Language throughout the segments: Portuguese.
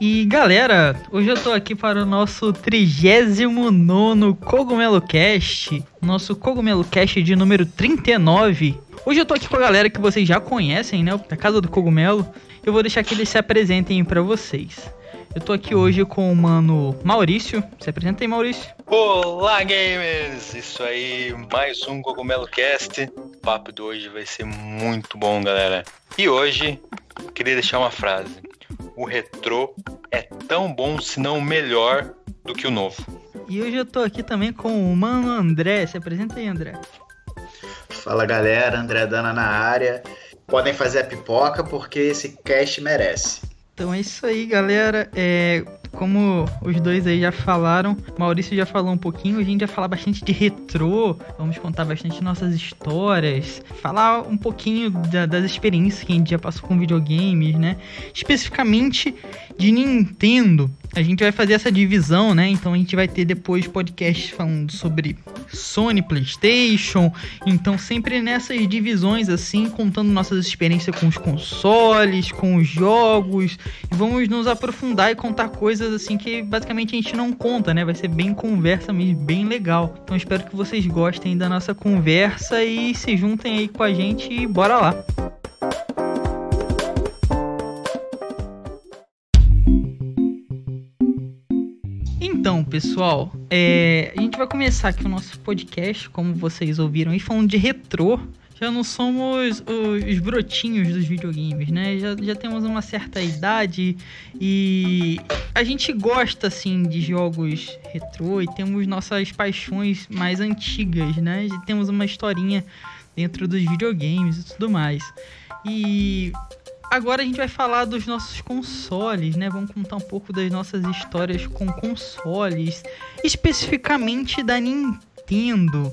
E galera, hoje eu tô aqui para o nosso 39 Cogumelo Cast, nosso Cogumelo Cast de número 39. Hoje eu tô aqui com a galera que vocês já conhecem, né, da Casa do Cogumelo. Eu vou deixar que eles se apresentem para vocês. Eu tô aqui hoje com o mano Maurício. Se apresenta aí, Maurício. Olá, gamers! Isso aí, mais um Cogumelo Cast. O papo de hoje vai ser muito bom, galera. E hoje, queria deixar uma frase o retrô é tão bom, se não melhor, do que o novo. E hoje eu tô aqui também com o mano André. Se apresenta aí, André. Fala galera, André Dana na área. Podem fazer a pipoca porque esse cast merece. Então é isso aí, galera. É, como os dois aí já falaram, Maurício já falou um pouquinho, a gente vai falar bastante de retrô, vamos contar bastante nossas histórias, falar um pouquinho da, das experiências que a gente já passou com videogames, né? Especificamente de Nintendo. A gente vai fazer essa divisão, né? Então a gente vai ter depois podcasts falando sobre Sony, PlayStation. Então sempre nessas divisões assim, contando nossas experiências com os consoles, com os jogos. E vamos nos aprofundar e contar coisas assim que basicamente a gente não conta, né? Vai ser bem conversa mesmo, bem legal. Então espero que vocês gostem da nossa conversa e se juntem aí com a gente e bora lá. Então, pessoal, é, a gente vai começar aqui o nosso podcast, como vocês ouviram aí, falando de retrô. Já não somos os brotinhos dos videogames, né? Já, já temos uma certa idade e a gente gosta, assim, de jogos retrô e temos nossas paixões mais antigas, né? Já temos uma historinha dentro dos videogames e tudo mais. E Agora a gente vai falar dos nossos consoles, né? Vamos contar um pouco das nossas histórias com consoles, especificamente da Nintendo.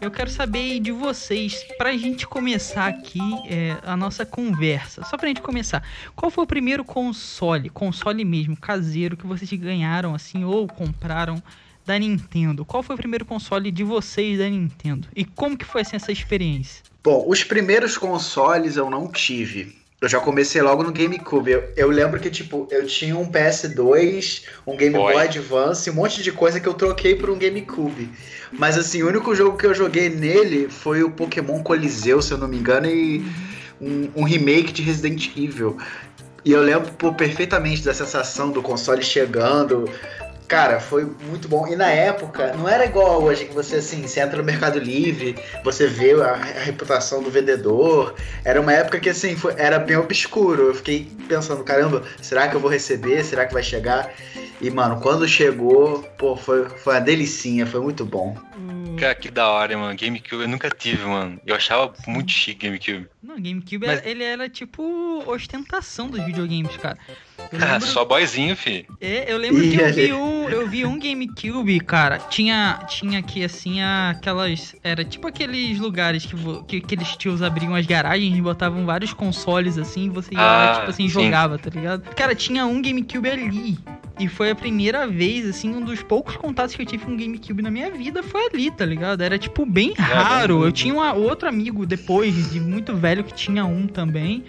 Eu quero saber de vocês, pra gente começar aqui é, a nossa conversa, só pra gente começar, qual foi o primeiro console, console mesmo, caseiro, que vocês ganharam assim, ou compraram da Nintendo? Qual foi o primeiro console de vocês da Nintendo? E como que foi assim, essa experiência? Bom, os primeiros consoles eu não tive. Eu já comecei logo no GameCube. Eu, eu lembro que, tipo, eu tinha um PS2, um Game Boy Advance, um monte de coisa que eu troquei por um GameCube. Mas, assim, o único jogo que eu joguei nele foi o Pokémon Coliseu, se eu não me engano, e um, um remake de Resident Evil. E eu lembro pô, perfeitamente da sensação do console chegando, Cara, foi muito bom. E na época, não era igual hoje, que você assim, você entra no Mercado Livre, você vê a, a reputação do vendedor. Era uma época que assim, foi, era bem obscuro. Eu fiquei pensando, caramba, será que eu vou receber? Será que vai chegar? E, mano, quando chegou, pô, foi, foi uma delicinha, foi muito bom. Cara, que da hora, mano. GameCube eu nunca tive, mano. Eu achava muito chique GameCube. Não, GameCube, Mas... ele era tipo ostentação dos videogames, cara. Lembro... Só boyzinho, fi. É, eu lembro que eu vi um, eu vi um GameCube, cara. Tinha, tinha aqui, assim, aquelas... Era tipo aqueles lugares que, que aqueles tios abriam as garagens e botavam vários consoles, assim, e você ia ah, lá, tipo assim, sim. jogava, tá ligado? Cara, tinha um GameCube ali. E foi a primeira vez, assim, um dos poucos contatos que eu tive com GameCube na minha vida foi ali, tá ligado? Era, tipo, bem raro. eu tinha um outro amigo depois, de muito velho, que tinha um também.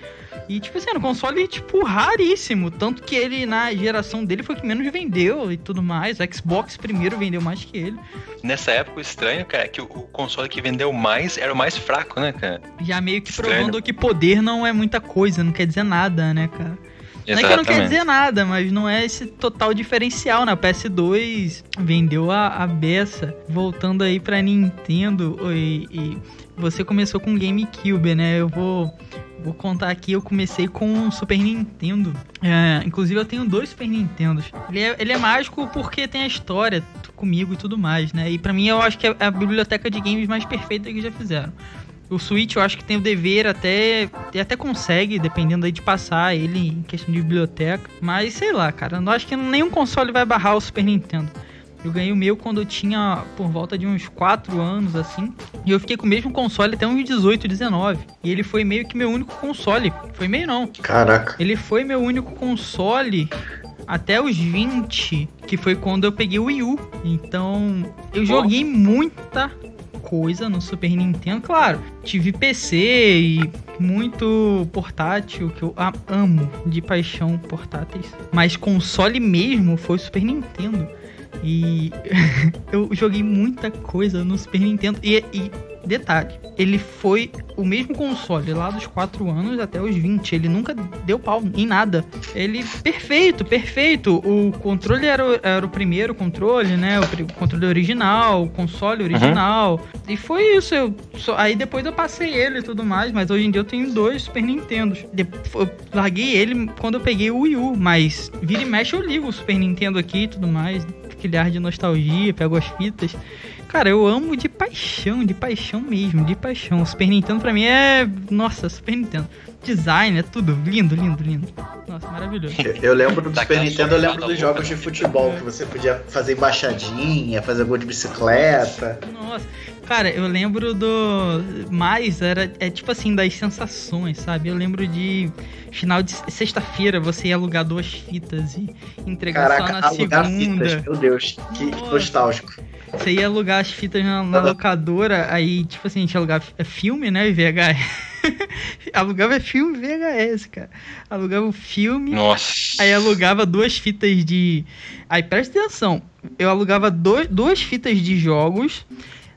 E, tipo assim, era um console, tipo, raríssimo. Tanto que ele, na geração dele, foi o que menos vendeu e tudo mais. O Xbox primeiro vendeu mais que ele. Nessa época, o estranho, cara, é que o console que vendeu mais era o mais fraco, né, cara? Já meio que estranho. provando que poder não é muita coisa, não quer dizer nada, né, cara? Não é que não quer dizer nada, mas não é esse total diferencial, né? O PS2 vendeu a, a beça. Voltando aí pra Nintendo, e, e você começou com GameCube, né? Eu vou, vou contar aqui, eu comecei com Super Nintendo. É, inclusive eu tenho dois Super Nintendos. Ele é, ele é mágico porque tem a história comigo e tudo mais, né? E para mim eu acho que é a biblioteca de games mais perfeita que já fizeram. O Switch eu acho que tem o dever até. até consegue, dependendo aí de passar ele em questão de biblioteca. Mas sei lá, cara. Eu acho que nenhum console vai barrar o Super Nintendo. Eu ganhei o meu quando eu tinha por volta de uns 4 anos, assim. E eu fiquei com o mesmo console até uns 18, 19. E ele foi meio que meu único console. Foi meio não. Caraca. Ele foi meu único console até os 20, que foi quando eu peguei o Wii U. Então, eu joguei muita coisa no Super Nintendo. Claro, tive PC e muito portátil, que eu amo de paixão portáteis. Mas console mesmo foi o Super Nintendo. E eu joguei muita coisa no Super Nintendo. E, e Detalhe, ele foi o mesmo console lá dos 4 anos até os 20. Ele nunca deu pau em nada. Ele, perfeito, perfeito. O controle era, o, era o primeiro controle, né? O, controle original, o console original. Uhum. E foi isso. Eu, só, aí depois eu passei ele e tudo mais. Mas hoje em dia eu tenho dois Super Nintendos. eu larguei ele quando eu peguei o Wii U. Mas vira e mexe eu ligo o Super Nintendo aqui e tudo mais. Aquele ar de nostalgia, pego as fitas. Cara, eu amo de paixão, de paixão mesmo, de paixão. O Super Nintendo pra mim é. Nossa, Super Nintendo. Design, é tudo lindo, lindo, lindo. Nossa, maravilhoso. Eu lembro do Super Nintendo, eu lembro dos jogos de futebol, que você podia fazer embaixadinha, fazer gol de bicicleta. Nossa, cara, eu lembro do. Mais, era é tipo assim, das sensações, sabe? Eu lembro de final de sexta-feira você ia alugar duas fitas e entregar Caraca, só na segunda. Fitas, meu Deus, que, que nostálgico. Você ia alugar as fitas na, na locadora, aí, tipo assim, a gente alugava é filme, né? VHS. alugava filme VHS, cara. Alugava o filme. Nossa. Aí alugava duas fitas de. Aí presta atenção. Eu alugava dois, duas fitas de jogos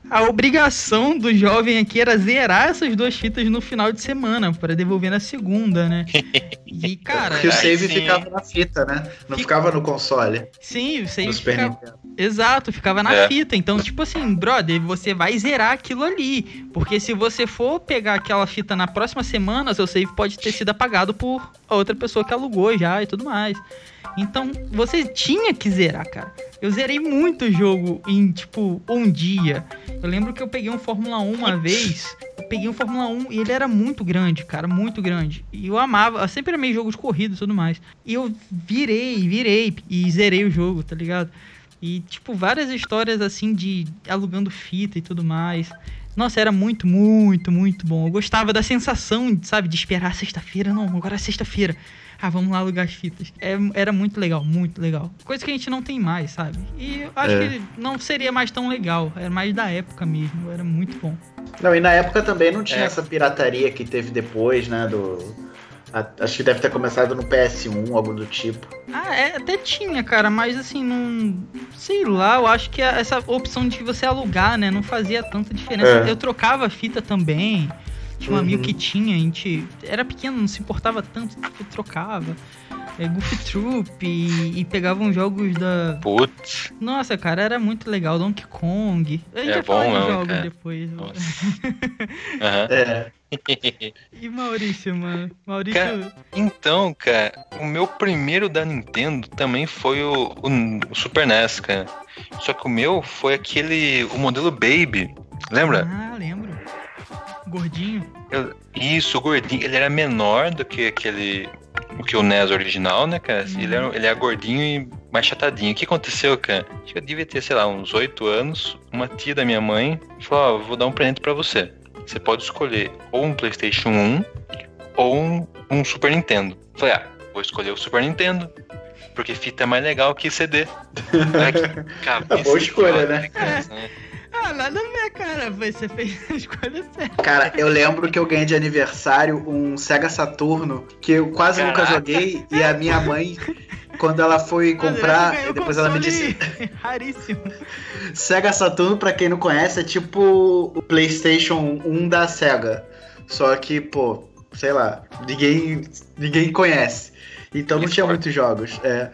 a obrigação do jovem aqui era zerar essas duas fitas no final de semana, para devolver na segunda, né? E, cara. Porque o save ficava na fita, né? Não Fica... ficava no console. Sim, o save ficava. Exato, ficava na é. fita. Então, tipo assim, brother, você vai zerar aquilo ali. Porque se você for pegar aquela fita na próxima semana, seu save pode ter sido apagado por outra pessoa que alugou já e tudo mais. Então, você tinha que zerar, cara. Eu zerei muito jogo em, tipo, um dia. Eu lembro que eu peguei um Fórmula 1 uma vez. Eu peguei um Fórmula 1 e ele era muito grande, cara, muito grande. E eu amava, eu sempre amei jogos de corrida e tudo mais. E eu virei, virei e zerei o jogo, tá ligado? E, tipo, várias histórias assim de alugando fita e tudo mais. Nossa, era muito, muito, muito bom. Eu gostava da sensação, sabe, de esperar sexta-feira. Não, agora é sexta-feira ah, vamos lá alugar as fitas. É, era muito legal, muito legal. Coisa que a gente não tem mais, sabe? E eu acho é. que não seria mais tão legal. Era mais da época mesmo, era muito bom. Não, e na época também não tinha é. essa pirataria que teve depois, né? Do. Acho que deve ter começado no PS1, algo do tipo. Ah, é, até tinha, cara, mas assim, não. Sei lá, eu acho que essa opção de você alugar, né, não fazia tanta diferença. É. Eu trocava a fita também. Tinha um uhum. amigo que tinha, a gente era pequeno, não se importava tanto, trocava. É, Goofy Troop e, e pegavam jogos da. Putz. Nossa, cara, era muito legal. Donkey Kong. A gente é vai bom, falar de jogos depois. uhum. É. e Maurício, mano? Maurício. Cara, então, cara, o meu primeiro da Nintendo também foi o, o, o, Super NES, cara. Só que o meu foi aquele. o modelo Baby. Lembra? Ah, lembro. Gordinho? Eu, isso, o gordinho. Ele era menor do que aquele. O que o NES original, né, cara? Uhum. Ele, era, ele era gordinho e mais chatadinho. O que aconteceu, cara? Acho que eu devia ter, sei lá, uns oito anos. Uma tia da minha mãe falou: Ó, oh, vou dar um presente para você. Você pode escolher ou um PlayStation 1 ou um, um Super Nintendo. falei: ah, vou escolher o Super Nintendo. Porque fita é mais legal que CD. Cabeça, Boa escolha, né? Criança, né? Ah, nada a ver, cara. Você fez a escolha certa. Cara, eu lembro que eu ganhei de aniversário um Sega Saturno que eu quase Caraca. nunca joguei e a minha mãe quando ela foi comprar, depois ela me disse. Raríssimo. Sega Saturno, pra quem não conhece, é tipo o PlayStation 1 da Sega. Só que, pô, sei lá, ninguém, ninguém conhece. Então não tinha muitos jogos. É.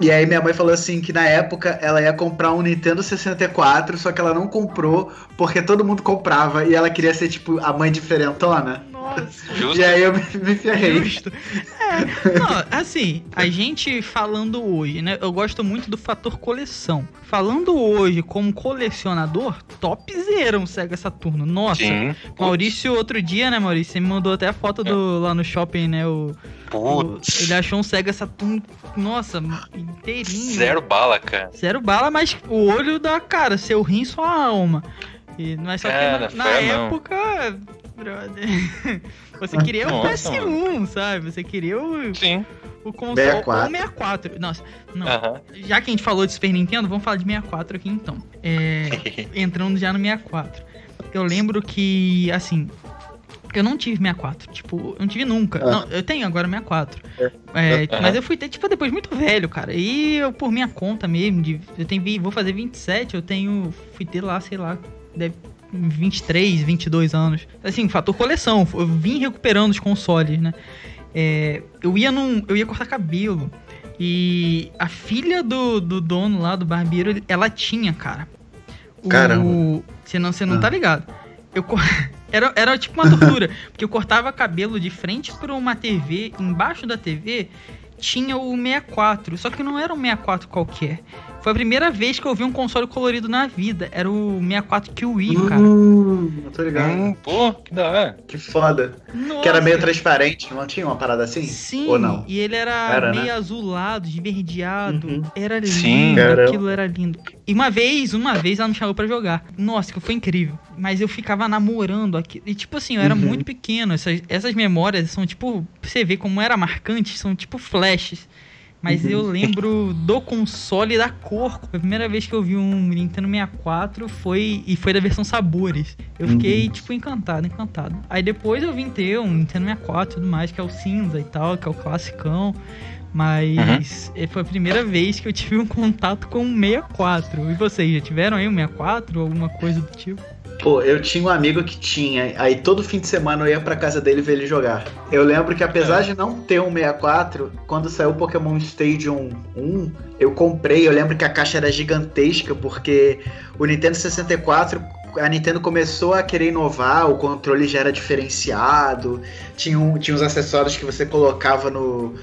E aí minha mãe falou assim que na época ela ia comprar um Nintendo 64, só que ela não comprou porque todo mundo comprava e ela queria ser tipo a mãe diferentona. Nossa, Justo. E aí eu me, me ferrei. Justo. É, não, assim, a gente falando hoje, né? Eu gosto muito do fator coleção. Falando hoje como colecionador, topzera um Sega Saturno. Nossa, Sim. Maurício, outro dia, né, Maurício? Você me mandou até a foto do, lá no shopping, né? O, o- Putz. ele achou um Sega Saturno, nossa, inteirinho. Zero bala, cara. Zero bala, mas o olho da cara, seu rim, sua alma. E, mas só Cara, que na, fé na não. Brother, você queria o Nossa, PS1, sabe? Você queria o, Sim. o console 64. ou 64. Nossa, não. Aham. Já que a gente falou de Super Nintendo, vamos falar de 64 aqui então. É, entrando já no 64. Eu lembro que, assim, eu não tive 64. Tipo, eu não tive nunca. Ah. Não, eu tenho agora 64. É. É, Aham. Mas eu fui ter, tipo, depois muito velho, cara. E eu, por minha conta mesmo, de, eu tenho, vi- vou fazer 27, eu tenho. Fui ter lá, sei lá, deve. 23, 22 anos. Assim, fator coleção. Eu vim recuperando os consoles, né? É, eu ia num. Eu ia cortar cabelo. E a filha do, do dono lá, do barbeiro, ela tinha, cara. O- Caramba. Você não, você não Ah. tá ligado. Eu, era, era tipo uma tortura. porque eu cortava cabelo de frente pra uma TV. Embaixo da TV tinha o 64. Só que não era um 64 qualquer. Foi a primeira vez que eu vi um console colorido na vida. Era o 64 Kiwi, cara. Hum, eu tô ligado. Hum, pô, que da hora. Que foda. Nossa. Que era meio transparente, não tinha uma parada assim? Sim, Ou não? e ele era, Era, meio né? azulado, esverdeado. Uhum. Era lindo, Sim. Caramba. aquilo era lindo. E uma vez, uma vez ela me chamou pra jogar. Nossa, que foi incrível. Mas eu ficava namorando aqui. E tipo assim, eu era Uhum. muito pequeno. Essas, essas memórias são tipo, pra você ver como era marcante, são tipo flashes. Mas Uhum. eu lembro do console da cor. A primeira vez que eu vi um Nintendo 64 foi. E foi da versão sabores. Eu fiquei, Uhum. tipo, encantado, encantado. Aí depois eu vim ter um Nintendo 64 e tudo mais, que é o cinza e tal, que é o classicão. Mas eh, foi a primeira vez que eu tive um contato com o 64. E vocês, já tiveram aí um 64 ou alguma coisa do tipo? Pô, eu tinha um amigo que tinha, aí todo fim de semana eu ia pra casa dele ver ele jogar. Eu lembro que apesar de não ter um 64, quando saiu o Pokémon Stadium 1, eu comprei, eu lembro que a caixa era gigantesca, porque o Nintendo 64, a Nintendo começou a querer inovar, o controle já era diferenciado, tinha, um, tinha uns acessórios que você colocava no,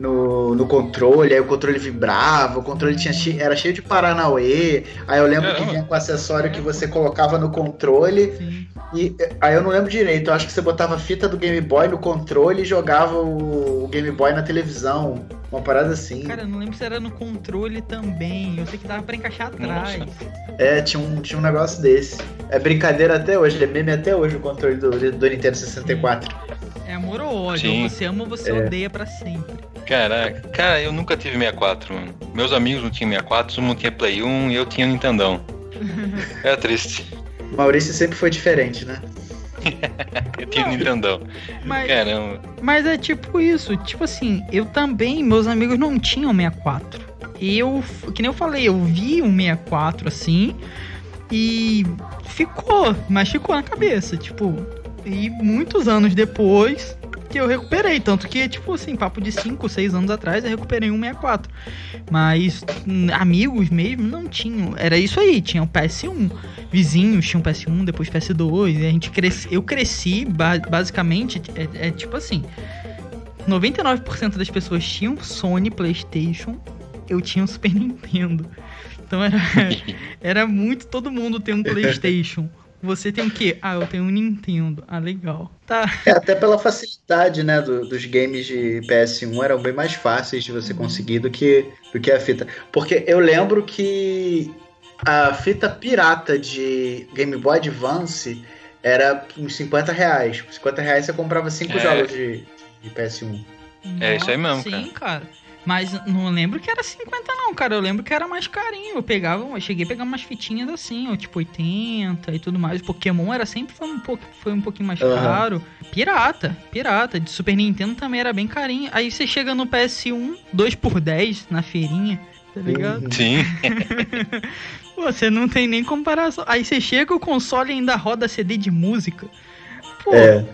no, no controle, aí o controle vibrava, o controle tinha, che- era cheio de Paranauê, aí eu lembro que Caramba. vinha com acessório que você colocava no controle, Sim. e aí eu não lembro direito, eu acho que você botava a fita do Game Boy no controle e jogava o, o Game Boy na televisão, uma parada assim. Cara, eu não lembro se era no controle também. Eu sei que dava pra encaixar atrás. É, tinha um, tinha um negócio desse. É brincadeira até hoje, é meme até hoje o controle do, do Nintendo 64. É amor ou ódio. Sim. Você ama ou você É. odeia pra sempre. Caraca, cara, eu nunca tive 64, mano. Meus amigos não tinham 64, todo mundo tinha Play 1 e eu tinha Nintendão. Era triste. Maurício sempre foi diferente, né? Eu tinha Não. Nintendão. Mas, Caramba. mas é tipo isso. Tipo assim, eu também, meus amigos não tinham 64. Eu, que nem eu falei, eu vi um 64 assim. E ficou, mas ficou na cabeça. Tipo, e muitos anos depois que eu recuperei. Tanto que, tipo assim, papo de 5, 6 anos atrás, eu recuperei um 64. Mas hum, amigos mesmo não tinham. Era isso aí, tinha o PS1. Vizinhos tinham PS1, depois PS2. E a gente cresce, eu cresci, ba- basicamente, é, é tipo assim. 99% das pessoas tinham Sony, Playstation. Eu tinha um Super Nintendo. Então era, era muito todo mundo tem um Playstation. Você tem o quê? Ah, eu tenho um Nintendo. Ah, legal. Tá. É, até pela facilidade, né, do- dos games de PS1 eram bem mais fáceis de você conseguir do que, do que a fita. Porque eu lembro que a fita pirata de Game Boy Advance era uns 50 reais. Por 50 reais você comprava 5 É. jogos de, de PS1. É isso aí mesmo, Sim, cara. Mas não lembro que era 50, não, cara. Eu lembro que era mais carinho. Eu pegava, eu cheguei a pegar umas fitinhas assim, ó, tipo 80 e tudo mais. Pokémon era sempre foi um, pouco, foi um pouquinho mais Aham. caro. Pirata, pirata. De Super Nintendo também era bem carinho. Aí você chega no PS1, 2 por 10 na feirinha, tá ligado? Uhum. Sim. Pô, Você não tem nem comparação. Aí você chega, o console ainda roda CD de música. Pô, É.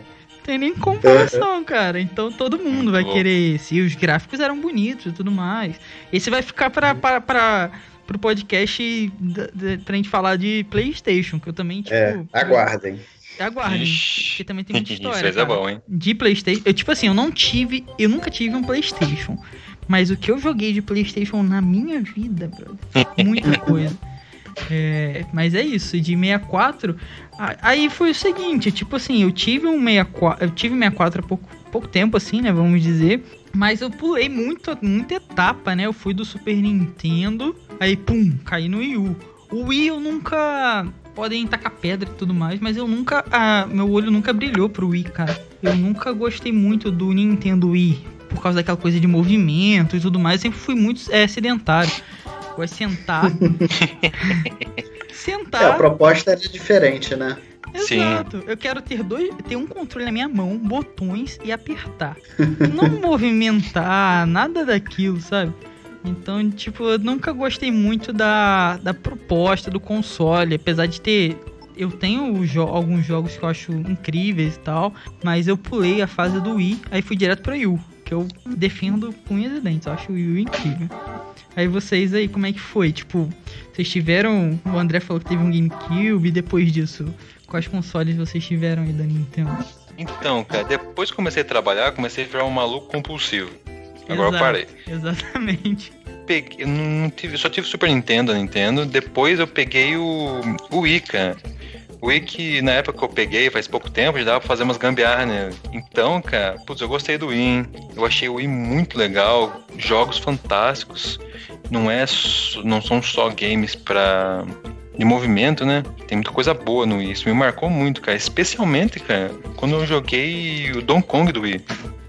tem nem comparação, cara. Então todo mundo vai querer esse. E os gráficos eram bonitos e tudo mais. Esse vai ficar pra, pra, pra, pro podcast da- da- pra gente falar de PlayStation, que eu também, tipo. É, aguardem. Aguardem. Ixi. Porque também tem muita história. Isso é bom, hein? De Playstation. Eu, tipo assim, eu não tive. Eu nunca tive um Playstation. Mas o que eu joguei de Playstation na minha vida, brother, muita coisa. É, mas é isso, de 64. a- Aí foi o seguinte, tipo assim, eu tive um 64. Eu tive 64 há pouco, pouco tempo, assim, né? Vamos dizer. Mas eu pulei muito, muita etapa, né? Eu fui do Super Nintendo, aí pum, caí no Wii U. O Wii eu nunca. Podem tacar pedra e tudo mais, mas eu nunca. meu olho nunca brilhou pro Wii, cara. Eu nunca gostei muito do Nintendo Wii. Por causa daquela coisa de movimento e tudo mais. Eu sempre fui muito é, sedentário. De sentar. sentar. É, a proposta era diferente, né? Sim. Exato. Eu quero ter dois, ter um controle na minha mão, botões e apertar. Não movimentar, nada daquilo, sabe? Então, tipo, eu nunca gostei muito da, da proposta do console, apesar de ter eu tenho jo- alguns jogos que eu acho incríveis e tal, mas eu pulei a fase do Wii, aí fui direto pra Wii U, que eu defendo com unhas e dentes, eu acho o Wii U incrível. Aí vocês aí, como é que foi? Tipo, vocês tiveram, o André falou que teve um GameCube, e depois disso, quais consoles vocês tiveram aí da Nintendo? Então, cara, depois que comecei a trabalhar, comecei a virar um maluco compulsivo. Agora eu Exato. parei. Exatamente. Peguei, eu não tive, só tive Super Nintendo, Nintendo. Depois eu peguei o, o Wii, cara. O Wii que na época que eu peguei, faz pouco tempo, já dava pra fazer umas gambiarras, né? Então, cara, putz, eu gostei do Wii. hein? Eu achei o Wii muito legal, jogos fantásticos. Não é, não são só games pra de movimento, né? Tem muita coisa boa no Wii. Isso me marcou muito, cara. Especialmente, cara, quando eu joguei o Donkey Kong do Wii.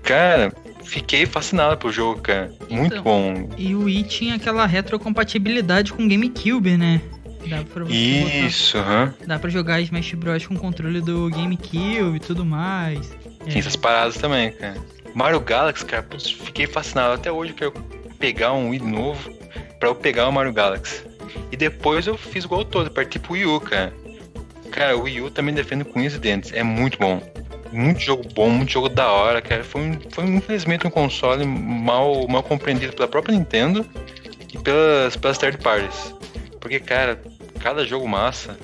Cara, fiquei fascinado pro jogo, cara. Muito Então, bom. E o Wii tinha aquela retrocompatibilidade com o GameCube, né? Dá pra você botar- Isso, aham. Dá pra jogar Smash Bros com controle do GameCube e tudo mais. É, Tem essas paradas também, cara. Mario Galaxy, cara, putz, fiquei fascinado. Até hoje eu quero pegar um Wii novo pra eu pegar o Mario Galaxy. E depois eu fiz igual todo, parti pro Wii U, cara. Cara, o Wii U também defendo com e dentes. É muito bom. Muito jogo bom, muito jogo da hora, cara. Foi, foi infelizmente um console mal, mal compreendido pela própria Nintendo e pelas, pelas third parties. Porque, cara, cada jogo massa.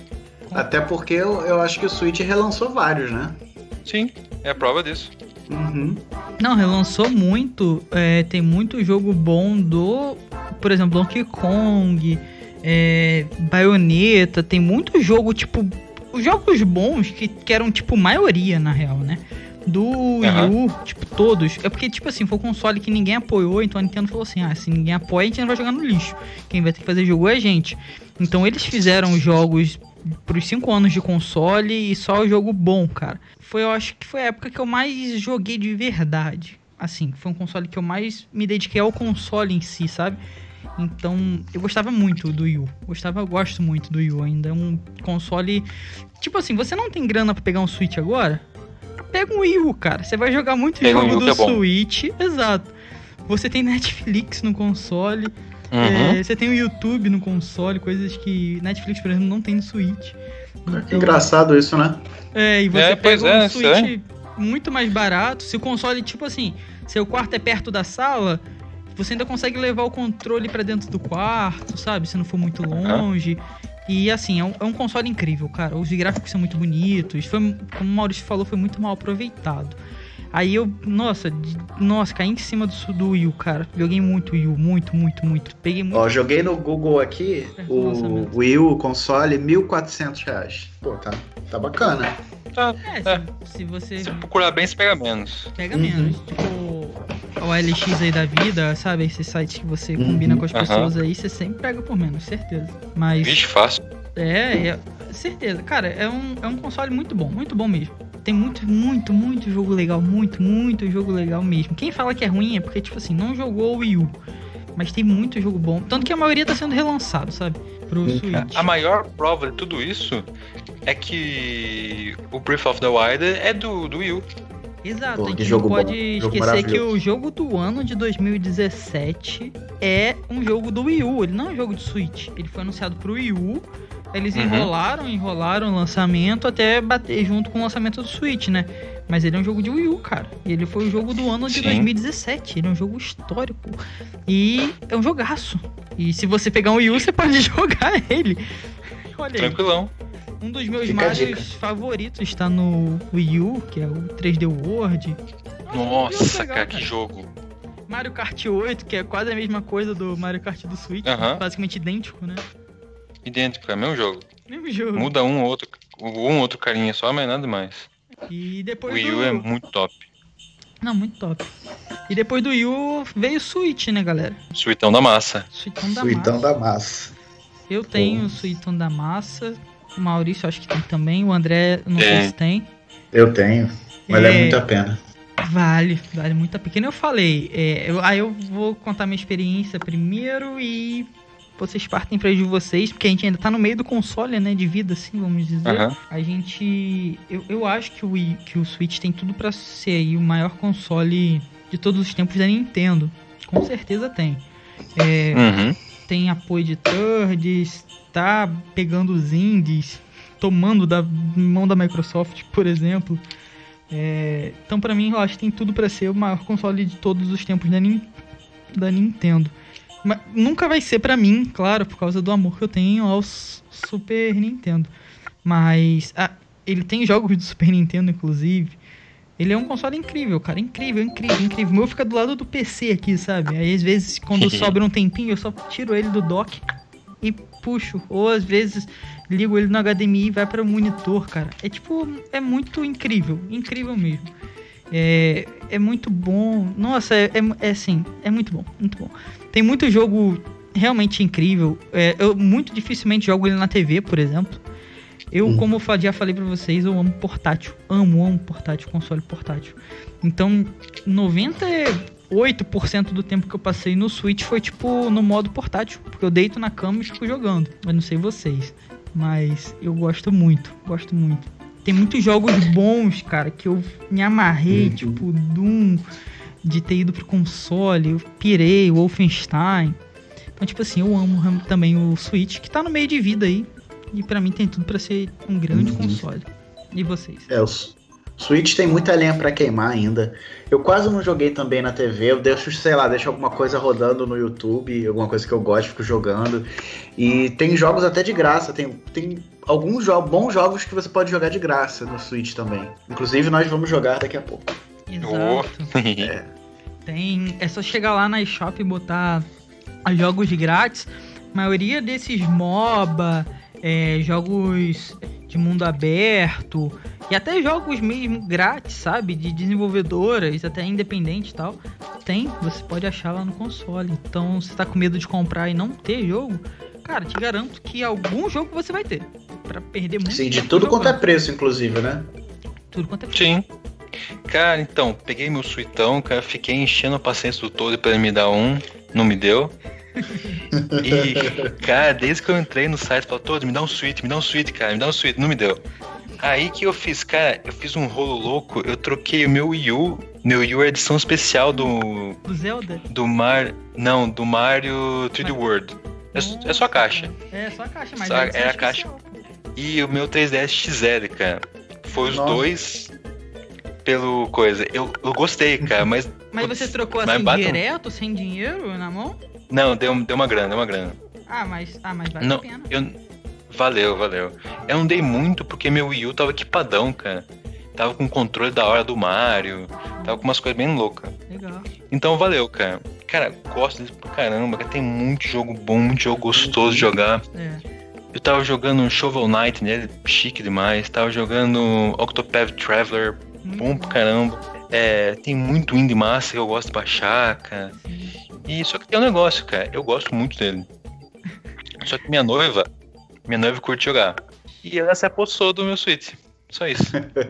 Até porque eu, eu acho que o Switch relançou vários, né? Sim, é a prova disso. Uhum. Não, relançou muito. é, tem muito jogo bom do. Por exemplo, Donkey Kong, é, Bayonetta. Tem muito jogo, tipo. Os jogos bons que, que eram, tipo, maioria, na real, né? Do Wii U, tipo, todos. É porque, tipo assim, foi um console que ninguém apoiou, então a Nintendo falou assim: ah, se ninguém apoia, a gente não vai jogar no lixo. Quem vai ter que fazer jogo é a gente. Então eles fizeram jogos pros 5 anos de console e só o jogo bom, cara. Foi, eu acho que foi a época que eu mais joguei de verdade. Assim, foi um console que eu mais me dediquei ao console em si, sabe? Então, eu gostava muito do Wii U. Gostava, eu gosto muito do Wii U ainda. É um console. Tipo assim, você não tem grana pra pegar um Switch agora? Pega um Wii U, cara. Você vai jogar muito Pega um jogo Wii U do é bom. Switch. Exato. Você tem Netflix no console. Uhum. É, você tem o YouTube no console, coisas que Netflix, por exemplo, não tem no Switch. Que Então, engraçado isso, né? É, e você É, pega é, um Switch muito mais barato. Se o console, tipo assim, seu quarto é perto da sala, você ainda consegue levar o controle pra dentro do quarto, sabe? Se não for muito longe. E assim, é um, é um console incrível, cara. Os gráficos são muito bonitos. Foi, como o Maurício falou, foi muito mal aproveitado. Aí eu, nossa, de- nossa, caí em cima do, do Wii U, cara. Joguei muito Wii U, muito, muito, muito. Peguei muito. Ó, joguei no Google aqui É, o. Wii U console, 1.400 reais. Pô, tá, tá bacana. Tá, É, é. se, se você Se procurar bem, você pega menos. pega Uhum. menos. Tipo, o LX aí da vida, sabe? Esses sites que você Uhum. combina com as pessoas aí, você sempre pega por menos, certeza. Mas. Vixe, fácil. É, é, certeza. Cara, é um, é um console muito bom, muito bom mesmo. Tem muito, muito, muito jogo legal, muito, muito jogo legal mesmo. Quem fala que é ruim é porque, tipo assim, não jogou o Wii U. Mas tem muito jogo bom. Tanto que a maioria tá sendo relançado, sabe? Pro Switch. A maior prova de tudo isso é que o Breath of the Wild é do, do Wii U. Exato, Pô, a que gente não pode bom, esquecer que o jogo do ano de 2017 é um jogo do Wii U, ele não é um jogo de Switch. Ele foi anunciado pro Wii U, eles Uhum. enrolaram, enrolaram o lançamento até bater junto com o lançamento do Switch, né? Mas ele é um jogo de Wii U, cara. E ele foi o jogo do ano de Sim. 2017. Ele é um jogo histórico. E é um jogaço. E se você pegar um Wii U, você pode jogar ele. Olha aí. Um dos meus Fica favoritos está no Wii U, que é o 3D World. Nossa, legal, cara, cara. que jogo. Mario Kart 8, que é quase a mesma coisa do Mario Kart do Switch, Aham. basicamente idêntico, né? Idêntico, é mesmo jogo. Mesmo jogo. Muda um ou outro, um outro carinha só, mas nada mais. E O depois Wii do... U é muito top. Não, muito top. E depois do Wii U veio o Switch, né, galera? Suitão da massa. Suitão da Suitão massa. da massa. Eu tenho o Suitão da massa. O Maurício acho que tem também. O André não sei se tem. Eu tenho. Vale É. muito a pena. Vale, vale muito a pena. Eu falei, é, eu- aí eu vou contar minha experiência primeiro e vocês partem pra de vocês, porque a gente ainda tá no meio do console, né, de vida, assim, vamos dizer. Aham. A gente, eu, eu acho que o, Wii- que o Switch tem tudo pra ser aí o maior console de todos os tempos da Nintendo. Com certeza tem. É, Uhum. tem apoio de thirds, tá pegando os indies, tomando da mão da Microsoft, por exemplo. É, então, pra mim, eu acho que tem tudo pra ser o maior console de todos os tempos da, da Nintendo. Mas nunca vai ser pra mim, claro, por causa do amor que eu tenho ao Super Nintendo. Mas ah, ele tem jogos do Super Nintendo, inclusive. Ele é um console incrível, cara. Incrível, incrível, incrível. O meu fica do lado do PC aqui, sabe? Aí às vezes, quando sobra um tempinho, eu só tiro ele do dock e puxo. Ou às vezes ligo ele no HDMI e vai para o monitor, cara. É tipo, é muito incrível. Incrível mesmo. É, é muito bom. Nossa, é, é, é assim, é muito bom, muito bom. Tem muito jogo realmente incrível. É, eu muito dificilmente jogo ele na TV, por exemplo. Eu, Hum. como eu já falei pra vocês, eu amo portátil. Amo, amo portátil, console portátil. Então, 98% do tempo que eu passei no Switch foi tipo no modo portátil. Porque eu deito na cama e fico jogando. Eu não sei vocês. Mas eu gosto muito, gosto muito. Tem muitos jogos bons, cara, que eu me amarrei, Uhum. tipo Doom, de ter ido pro console, eu pirei, o Wolfenstein. Então, tipo assim, eu amo também o Switch, que tá no meio de vida aí. E pra mim tem tudo pra ser um grande Uhum. console. E vocês? É, Switch tem muita lenha pra queimar ainda. Eu quase não joguei também na TV. Eu deixo, sei lá, deixo alguma coisa rodando no YouTube, alguma coisa que eu gosto, fico jogando. E tem jogos até de graça. Tem, tem alguns jo bons jogos que você pode jogar de graça no Switch também. Inclusive, nós vamos jogar daqui a pouco. Exato. Tem. É só chegar lá na eShop e botar os jogos grátis. A maioria desses MOBA, é, jogos de mundo aberto e até jogos mesmo grátis, sabe? De desenvolvedoras, até independente e tal. Tem, você pode achar lá no console. Então, se tá com medo de comprar e não ter jogo, cara, te garanto que algum jogo você vai ter. Pra perder muito Sim, de tudo quanto é preço, inclusive, né? Tudo quanto é Sim. Cara, então, peguei meu suitão, cara, fiquei enchendo a paciência do todo pra ele me dar um, não me deu. E, cara, desde que eu entrei no site, falou, todo, me dá um suíte, me dá um suíte, cara, me dá um suíte, não me deu. Aí que eu fiz, cara, eu fiz um rolo louco, eu troquei o meu Wii U, meu Wii U é edição especial do, do Zelda. do Mar... Não, do Mario 3D World. É, é só a caixa. É só a caixa, mas Só- é a especial. E o meu 3DS XL, cara. Foi os Nossa. dois pelo coisa. Eu, eu gostei, cara, mas. Mas você trocou mas assim um- direto, sem dinheiro na mão? Não, deu, deu uma grana, deu uma grana. Ah, mas, ah, mas vale Não, a pena. eu. Valeu, valeu. Eu não dei muito porque meu Wii U tava equipadão, cara. Tava com controle da hora do Mario. Tava com umas coisas bem loucas. Legal. Então valeu, cara. Cara, gosto disso pra caramba. cara. Tem muito jogo bom, muito jogo gostoso de jogar. É. Eu tava jogando Shovel Knight nele, chique demais. Tava jogando Octopath Traveler, bom pra caramba. É, tem muito indie massa que eu gosto de baixar, cara. Sim. E só que tem um negócio, cara. Eu gosto muito dele. Só que minha noiva, minha noiva curte jogar. E ela se apossou do meu Switch. Só isso.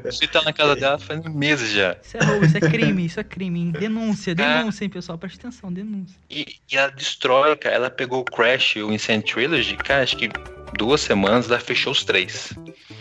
O Switch tá na casa dela faz meses já. Isso é roubo, isso é crime, isso é crime. hein? Denúncia, Ah. denúncia, hein, pessoal? Presta atenção, denúncia. E, e ela destrói, cara. Ela pegou o Crash e o Insane Trilogy, cara, acho que duas semanas, ela fechou os três.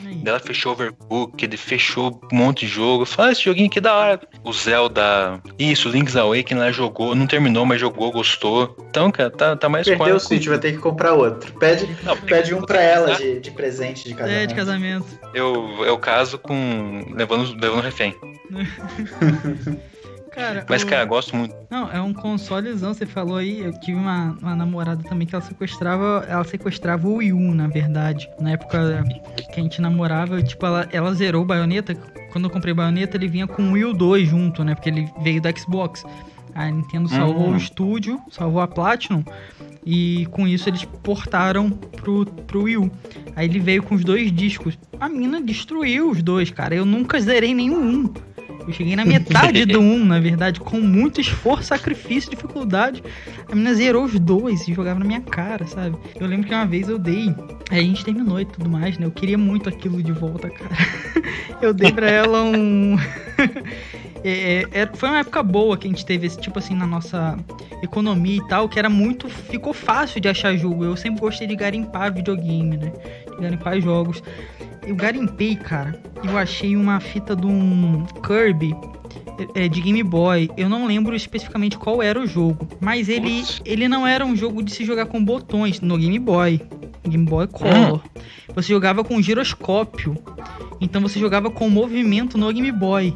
Aí. Ela fechou Overcooked, ele fechou um monte de jogo. Falei, ah, esse joguinho aqui é da hora. O Zelda. Isso, Link's Awakening ela jogou. Não terminou, mas jogou, gostou. Então, cara, tá, tá mais Perdeu ela o Switch, vai ter que comprar outro. Pede, Não, pede um pra ela usar. de, de presente de casamento. É, de casamento. Eu, eu caso com. levando, levando refém. Cara, Mas, o- cara, gosto muito. Não, é um consolezão, você falou aí. Eu tive uma, uma namorada também que ela sequestrava. Ela sequestrava o Wii U, na verdade. Na época que a gente namorava, eu, tipo, ela, ela zerou o baioneta. Quando eu comprei baioneta, ele vinha com o Wii U 2 junto, né? Porque ele veio do Xbox. A Nintendo salvou Hum. o estúdio, salvou a Platinum. E com isso eles portaram pro, pro Wii U. Aí ele veio com os dois discos. A mina destruiu os dois, cara. Eu nunca zerei nenhum. Eu cheguei na metade do 1, na verdade, com muito esforço, sacrifício, dificuldade. A menina zerou os dois e jogava na minha cara, sabe? Eu lembro que uma vez eu dei. Aí a gente terminou e tudo mais, né? Eu queria muito aquilo de volta, cara. Eu dei pra ela um. É, é, foi uma época boa que a gente teve esse tipo assim na nossa economia e tal, que era muito. Ficou fácil de achar jogo. Eu sempre gostei de garimpar videogame, né? De garimpar jogos. Eu garimpei, cara. Eu achei uma fita de um Kirby é, de Game Boy. Eu não lembro especificamente qual era o jogo. Mas ele, ele não era um jogo de se jogar com botões no Game Boy. Game Boy Color. Você jogava com giroscópio. Então você jogava com movimento no Game Boy.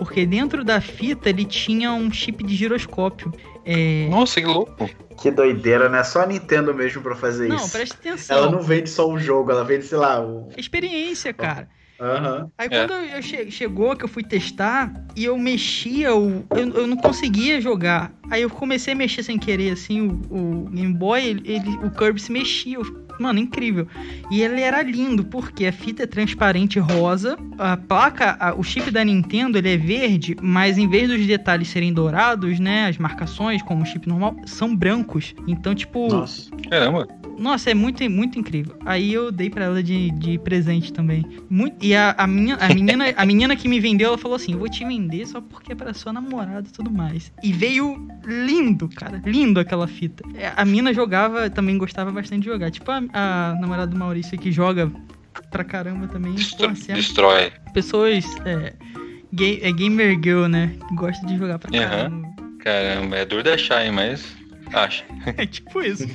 Porque dentro da fita ele tinha um chip de giroscópio. É... Nossa, que louco. Que doideira, né? Só a Nintendo mesmo pra fazer Não, isso. presta atenção. Ela não vende só um jogo, ela vende, sei lá, o. Experiência, cara. Aham. Aí É. quando eu che- chegou que eu fui testar e eu mexia, o, eu, eu não conseguia jogar. Aí eu comecei a mexer sem querer, assim, o, o Game Boy, ele, ele- o Kirby se mexia. Eu- Mano, incrível. E ele era lindo, porque a fita é transparente rosa, a placa, a- o chip da Nintendo, ele é verde, mas em vez dos detalhes serem dourados, né, as marcações, como o chip normal, são brancos. Então, tipo, Nossa. Caramba. nossa, é muito, muito incrível. Aí eu dei pra ela de, de presente também. Muito, e a, a, minha, a, menina, a menina que me vendeu, ela falou assim: Eu vou te vender só porque é pra sua namorada e tudo mais. E veio lindo, cara. Lindo aquela fita. É, A mina jogava, também gostava bastante de jogar. Tipo a, a namorada do Maurício que joga pra caramba também. Destro- Pô, assim, Destrói. pessoas. É, gay, é gamer girl, né? Que gosta de jogar pra Aham. caramba. Caramba, é duro de achar, hein, mas acha. É tipo isso.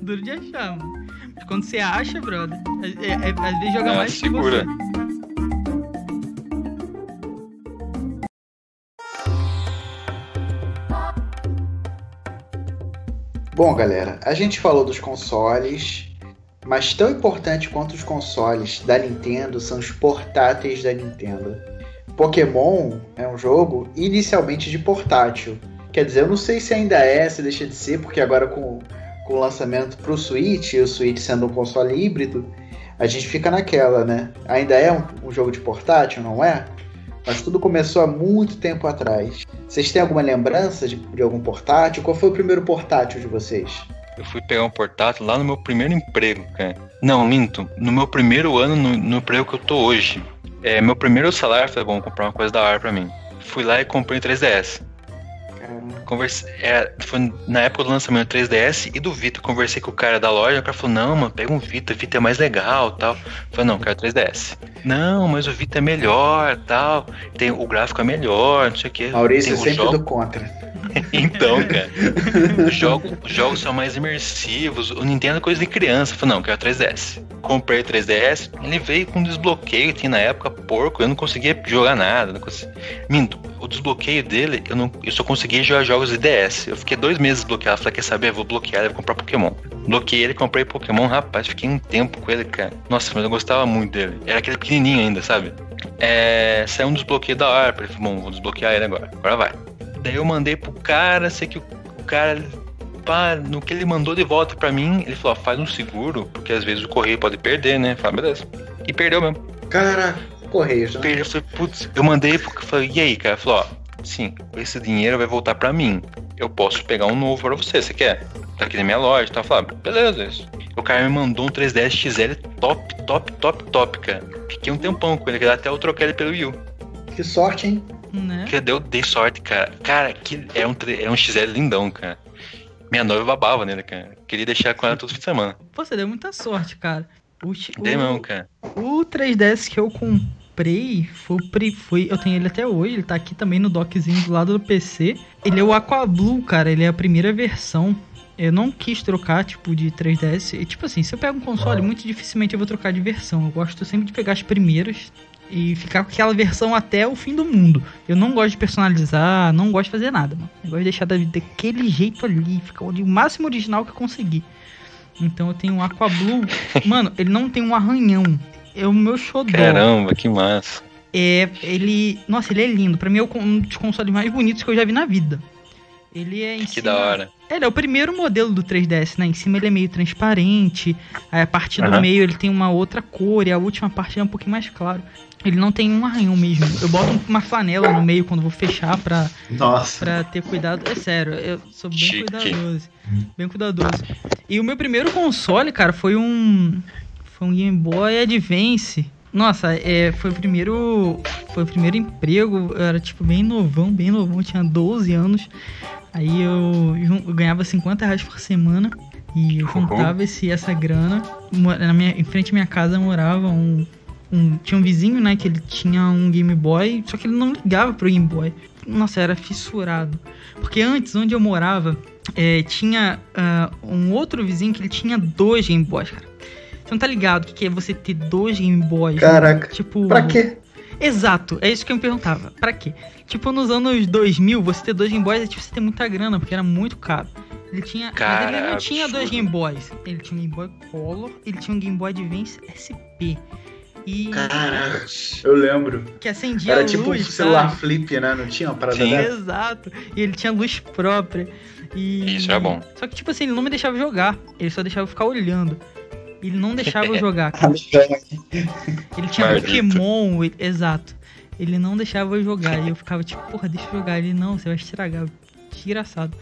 Duro de achar, mano. Mas quando você acha, brother, é, é- é- às vezes joga Ah, mais segura. que você. Bom, galera, a gente falou dos consoles, mas tão importante quanto os consoles da Nintendo são os portáteis da Nintendo. Pokémon é um jogo inicialmente de portátil. Quer dizer, eu não sei se ainda é, se deixa de ser, porque agora com, com o lançamento pro Switch, e o Switch sendo um console híbrido, a gente fica naquela, né? Ainda é um, um jogo de portátil, não é? Mas tudo começou há muito tempo atrás. Vocês têm alguma lembrança de, de algum portátil? Qual foi o primeiro portátil de vocês? Eu fui pegar um portátil lá no meu primeiro emprego, cara. Não, minto. No meu primeiro ano no, no emprego que eu tô hoje. É, meu primeiro salário foi bom comprar uma coisa da hora pra mim. Fui lá e comprei um 3DS. Converse... é, foi na época do lançamento do 3DS e do Vita. Conversei com o cara da loja, o cara falou, não, mano, pega um Vita, Vita é mais legal tal. Eu falei, não, quero 3DS. Não, mas o Vita é melhor tal. Tem, o gráfico é melhor, não sei o que. Maurício, sempre jogo- do contra. então, cara, os jogos, os jogos são mais imersivos. O Nintendo é coisa de criança. Falei, não, quero 3DS. Comprei o 3DS, ele veio com desbloqueio, tinha na época porco, eu não conseguia jogar nada. Não conseguia... Minto, o desbloqueio dele, eu, não, eu só conseguia jogar jogos de DS. Eu fiquei dois meses bloqueado. Falei, quer saber? Eu vou bloquear, eu vou comprar Pokémon. Bloqueei ele, comprei Pokémon, rapaz, fiquei um tempo com ele, cara. Nossa, mas eu gostava muito dele. Era aquele pequenininho ainda, sabe? É, saiu um desbloqueio da hora. Falei, bom, vou desbloquear ele agora. Agora vai. Daí eu mandei pro cara, sei que o, o cara, pá, no que ele mandou de volta pra mim, ele falou, ó, faz um seguro, porque às vezes o correio pode perder, né? Falei, beleza. E perdeu mesmo. Cara, Correios, né? Perdeu, eu falei, putz, eu mandei porque falei, e aí, cara? Falou, ó, sim, esse dinheiro vai voltar pra mim. Eu posso pegar um novo pra você, você quer? Tá aqui na minha loja, tá? Falei, ah, beleza, isso. O cara me mandou um 3DS XL top, top, top, top, cara. Fiquei um tempão com ele, que até eu troquei ele pelo Wii U. Que sorte, hein? Né? Que deu, dei sorte, cara. Cara, que é um, é um XL lindão, cara. Minha noiva babava nele, cara. Queria deixar com ela todo fim de semana. Pô, você deu muita sorte, cara. O, Dei o- mesmo, cara. O 3DS que eu comprei foi, foi. Eu tenho ele até hoje, ele tá aqui também no dockzinho do lado do PC. Ele é o Aqua Blue, cara, ele é a primeira versão. Eu não quis trocar, tipo, de 3DS. E, tipo assim, se eu pego um console, muito dificilmente eu vou trocar de versão. Eu gosto sempre de pegar as primeiras. E ficar com aquela versão até o fim do mundo. Eu não gosto de personalizar, não gosto de fazer nada, mano. Eu gosto de deixar daquele jeito ali, ficar o máximo original que eu conseguir. Então eu tenho um Aqua Blue. mano, ele não tem um arranhão. É o meu xodó. Caramba, que massa. É, ele. Nossa, ele é lindo. Pra mim é um dos consoles mais bonitos que eu já vi na vida. Ele é em Que cima- da hora. Ele é o primeiro modelo do 3DS, né? Em cima ele é meio transparente. Aí a parte do Aham. meio ele tem uma outra cor. E a última parte é um pouquinho mais claro. Ele não tem um arranhão mesmo. Eu boto uma flanela no meio quando vou fechar pra, Nossa. pra ter cuidado. É sério, eu sou bem Chique. cuidadoso. Bem cuidadoso. E o meu primeiro console, cara, foi um. Foi um Game Boy Advance. Nossa, é, foi o primeiro. Foi o primeiro emprego. Eu era tipo bem novão, bem novão, tinha 12 anos. Aí eu, eu ganhava 50 reais por semana. E eu juntava esse, essa grana. Na minha, em frente à minha casa morava um, um- Tinha um vizinho, né? Que ele tinha um Game Boy. Só que ele não ligava pro Game Boy. Nossa, era fissurado. Porque antes, onde eu morava, é, tinha ah, um outro vizinho que ele tinha dois Game Boys, cara. Você não tá ligado o que que é você ter dois Game Boys? né? Caraca. Tipo. Pra quê? Exato, é isso que eu me perguntava. Pra quê? Tipo, nos anos 2000, você ter dois Game Boys é tipo você ter muita grana, porque era muito caro. Ele tinha. mas Cara, ele não tinha dois absurdo. Game Boys. Ele tinha um Game Boy Color, ele tinha um Game Boy Advance SP. E. Caraca. Eu lembro. Que acendia Era a tipo um luz, celular sabe? flip, né? Não tinha uma parada Sim. Exato. E ele tinha luz própria. E... Isso é bom. Só que, tipo assim, ele não me deixava jogar. Ele só deixava eu ficar olhando. Ele não deixava eu jogar. cara. Ele tinha Maldito. Pokémon, ele- exato. Ele não deixava eu jogar. E eu ficava tipo, porra, deixa eu jogar. Ele, não, você vai estragar. Desgraçado.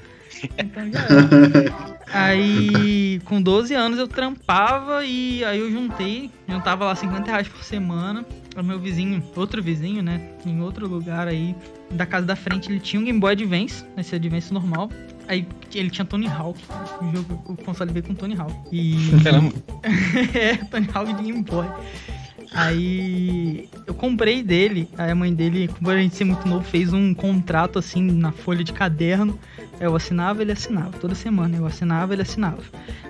Então já era. Aí, com 12 anos, eu trampava e aí eu juntei. Juntava lá 50 reais por semana. O meu vizinho, outro vizinho, né? Em outro lugar aí, da casa da frente, ele tinha um Game Boy Advance, esse Advance normal. Aí ele tinha Tony Hawk. O, jogo, o console veio com Tony Hawk. E. Caramba. é, Tony Hawk de Game Boy. Aí eu comprei dele, aí a mãe dele, por a gente ser muito novo, fez um contrato assim na folha de caderno. Eu assinava, ele assinava. Toda semana eu assinava, ele assinava.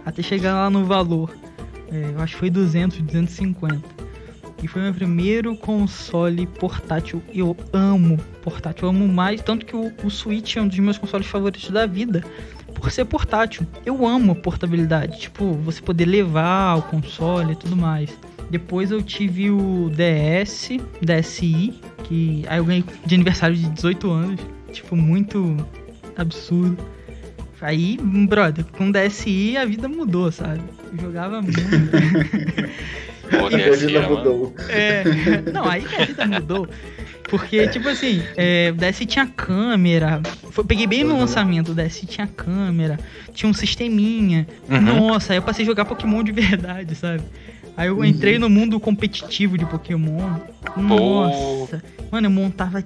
Até chegar lá no valor. É, eu acho que foi 200, 250. E foi meu primeiro console portátil. Eu amo portátil, eu amo mais. Tanto que o, o Switch é um dos meus consoles favoritos da vida. Por ser portátil. Eu amo a portabilidade. Tipo, você poder levar o console e tudo mais. Depois eu tive o DS, DSi, que aí eu ganhei de aniversário de 18 anos. Tipo, muito absurdo. Aí, brother, com DSi a vida mudou, sabe? Eu jogava muito. Pô, E a vida mudou. É, não, aí que a vida mudou. Porque, tipo assim, é, o DSi tinha câmera. Foi- peguei bem no Uhum. lançamento, o DSi tinha câmera, tinha um sisteminha. Uhum. Nossa, aí eu passei a jogar Pokémon de verdade, sabe? Aí eu entrei no mundo competitivo de Pokémon. Nossa, mano, eu montava.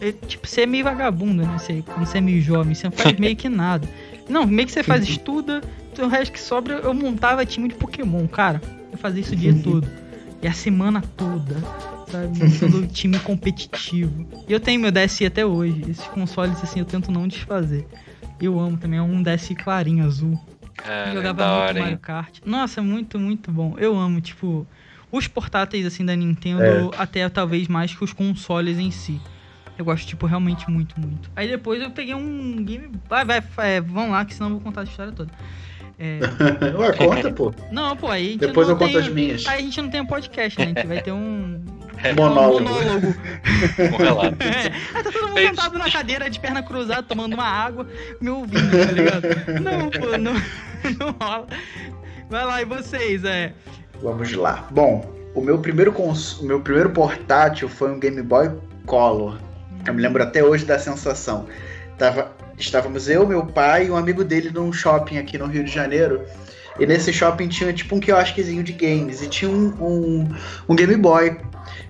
é, tipo, você é meio vagabundo, né? Você, quando você é meio jovem, você não faz meio que nada. Não, meio que você faz estuda, o resto que sobra eu montava time de Pokémon, cara. Eu fazia isso o dia todo. E a semana toda, sabe? Montando time competitivo. E eu tenho meu DSi até hoje. Esses consoles, assim, eu tento não desfazer. Eu amo também, é um DSi clarinho, azul. Cara, Eu jogava da muito hora, Mario? Kart. Nossa, muito, muito bom. Eu amo, tipo, os portáteis assim da Nintendo, É. até talvez mais que os consoles em si. Eu gosto, tipo, realmente muito, muito. Aí depois eu peguei um game. Vai, vai, é, vamos lá, que senão eu vou contar a história toda. É, Ué, conta, pô. não, pô, aí a gente Depois não eu conto tem, as minhas. Aí a gente não tem um podcast, né? A gente vai ter um. Monólogo. Um monólogo. Um relato. É, aí tá todo mundo Fez- sentado na cadeira de perna cruzada, tomando uma água, me ouvindo, tá ligado? Não, pô, não, não rola. Vai lá, e vocês, é. Vamos lá. Bom, o meu primeiro cons... o meu primeiro portátil foi um Game Boy Color. Eu me lembro até hoje da sensação. Tava... Estávamos eu, meu pai e um amigo dele num shopping aqui no Rio de Janeiro. E nesse shopping tinha tipo um quiosquezinho de games. E tinha um, um, um Game Boy.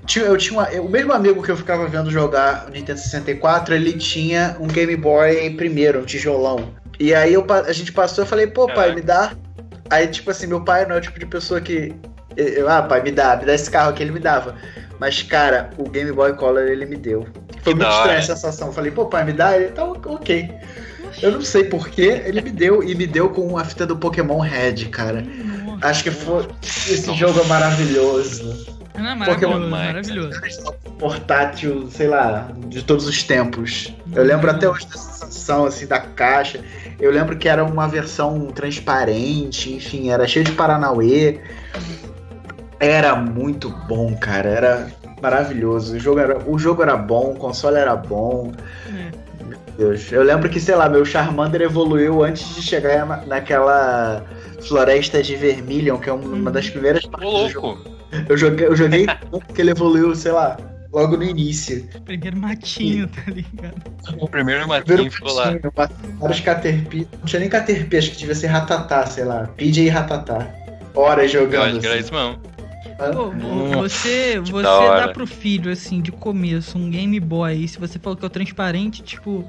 Tinha, eu tinha uma- o mesmo amigo que eu ficava vendo jogar o Nintendo 64, ele tinha um Game Boy primeiro, um tijolão. E aí eu, a gente passou, eu falei, pô, pai, me dá. Aí, tipo assim, meu pai não é o tipo de pessoa que. Eu, ah, pai, me dá, me dá esse carro aqui, ele me dava. Mas, cara, o Game Boy Color ele me deu. Foi Que muito estranha a sensação. Eu falei, pô, pai, me dá? Ele tá ok. Eu não sei porquê, ele me deu. E me deu com a fita do Pokémon Red, cara. Nossa. Acho que foi. Esse Nossa. jogo é maravilhoso. Não, é maravilhoso, Pokémon maravilhoso. portátil, sei lá, de todos os tempos. Eu lembro até hoje da sensação assim da caixa. Eu lembro que era uma versão transparente, enfim, era cheio de Paranauê. Era muito bom, cara. Era maravilhoso. O jogo era, o jogo era bom, o console era bom. É. Meu Deus. Eu lembro que, sei lá, meu Charmander evoluiu antes de chegar na- naquela floresta de Vermilion, que é uma das primeiras Ô, partes do jogo. louco. Eu joguei, eu joguei tanto que ele evoluiu, sei lá, logo no início. Primeiro matinho, tá ligado? O primeiro matinho Primeiro ficou lá. patinho, vários Caterpie. Não tinha nem Caterpie, acho que devia ser Ratatá, sei lá. PJ e Ratatá. Horas Eu jogando. acho que era assim. isso mesmo. Pô, Nossa, você, você dá pro filho, assim, de começo, um Game Boy, e se você falou que é o transparente, tipo,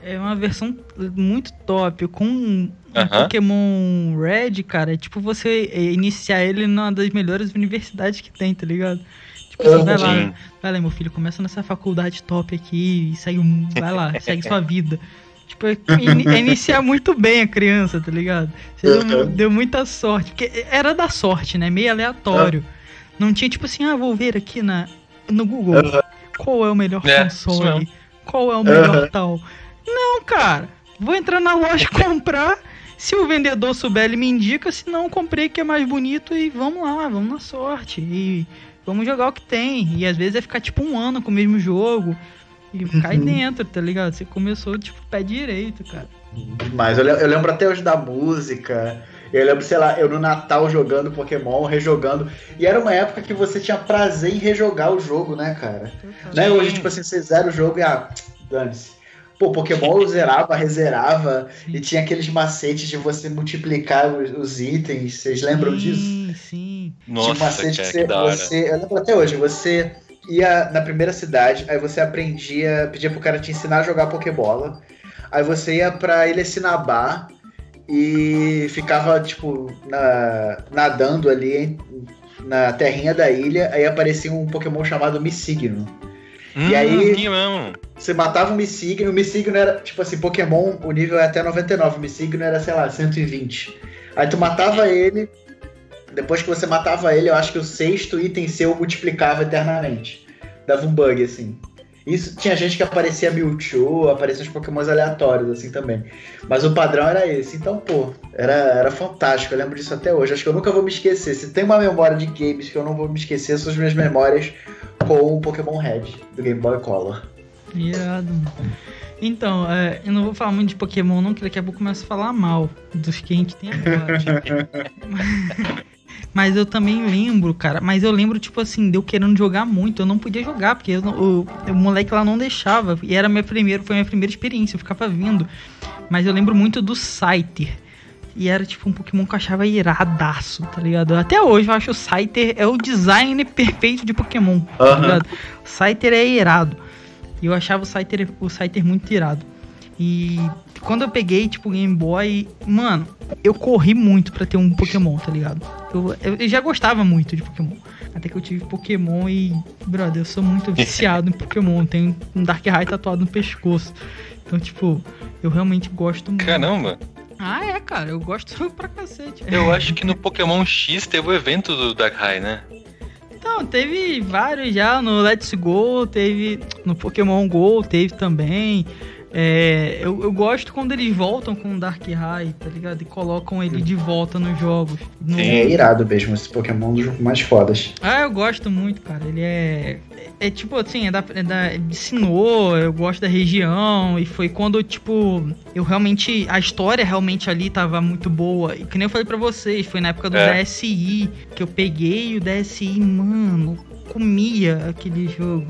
é uma versão muito top, com um Aham. Pokémon Red, cara, é tipo você é, iniciar ele numa das melhores universidades que tem, tá ligado? Tipo, assim, vai lá, vai lá, meu filho, começa nessa faculdade top aqui e segue, um- vai lá, segue sua vida. Tipo, é, é iniciar muito bem a criança, tá ligado? Você deu, Uhum. deu muita sorte, porque era da sorte, né? Meio aleatório. Não tinha tipo assim, ah, vou ver aqui na, no Google Uhum. qual é o melhor É, console, qual é o melhor Uhum. tal. Não, cara, vou entrar na loja comprar. Se o vendedor souber, ele me indica. Se não, comprei que é mais bonito e vamos lá, vamos na sorte. E vamos jogar o que tem. E às vezes é ficar tipo um ano com o mesmo jogo. E cai Uhum. dentro, tá ligado? Você começou tipo pé direito, cara. Mas eu, eu lembro até hoje da música. Eu lembro, sei lá, eu no Natal jogando Pokémon, rejogando. E era uma época que você tinha prazer em rejogar o jogo, né, cara? Né? Hoje, tipo assim, você zera o jogo e ah, dane-se. Pô, Pokémon eu zerava, rezerava, e tinha aqueles macetes de você multiplicar os, os itens. Vocês lembram disso? Sim, sim. Tinha um Nossa, macete que que você, da hora. você. Eu lembro até hoje, você ia na primeira cidade, aí você aprendia, pedia pro cara te ensinar a jogar Pokébola. Aí você ia pra Ilha Sinabá e ficava, tipo, na- nadando ali na terrinha da ilha, aí aparecia um Pokémon chamado Missigno. Hum, E aí- mesmo. Você matava o Missigno, o Missigno era, tipo assim, Pokémon, o nível é até 99, o Missigno era, sei lá, 120. Aí tu matava ele, depois que você matava ele, eu acho que o sexto item seu multiplicava eternamente. Dava um bug, assim. Isso tinha gente que aparecia Mewtwo, aparecia uns Pokémons aleatórios, assim, também. Mas o padrão era esse. Então, pô, era, era fantástico. Eu lembro disso até hoje. Acho que eu nunca vou me esquecer. Se tem uma memória de games que eu não vou me esquecer, são as minhas memórias com o Pokémon Red, do Game Boy Color. Irado, mano. Então, é, eu não vou falar muito de Pokémon, não, que daqui a pouco começa a falar mal dos que a gente tem agora. mas eu também lembro, cara. Mas eu lembro, tipo assim, de eu querendo jogar muito. Eu não podia jogar, porque eu o, o moleque lá não deixava. E era minha primeira, foi minha primeira experiência, eu ficava vindo. Mas eu lembro muito do Scyther. E era tipo um Pokémon que eu achava iradaço, tá ligado? Até hoje eu acho o Scyther é o design perfeito de Pokémon, tá Aham. ligado? O Scyther é irado. E eu achava o Scyther, o Scyther muito irado. E quando eu peguei, tipo, o Game Boy, mano, eu corri muito pra ter um Pokémon, tá ligado? Eu, eu- já gostava muito de Pokémon. Até que eu tive Pokémon e, brother, eu sou muito viciado em Pokémon. Tenho um Darkrai tatuado no pescoço. Então, tipo, eu realmente gosto muito. Caramba. Ah, é, cara, eu gosto pra cacete. Eu acho que no Pokémon X teve o evento do Darkrai, né? Então, teve vários já no Let's Go, teve no Pokémon Go, teve também. É, eu, eu gosto quando eles voltam com o Darkrai, tá ligado? E colocam ele de volta nos jogos. No-. É irado mesmo, esse Pokémon é um dos mais fodas. Ah, eu gosto muito, cara. Ele é. É, é tipo assim, é da, é da de Sinnoh, eu gosto da região. E foi quando, tipo, eu realmente. A história realmente ali tava muito boa. E que nem eu falei pra vocês, foi na época do É. DSI que eu peguei o DSI, mano, comia aquele jogo.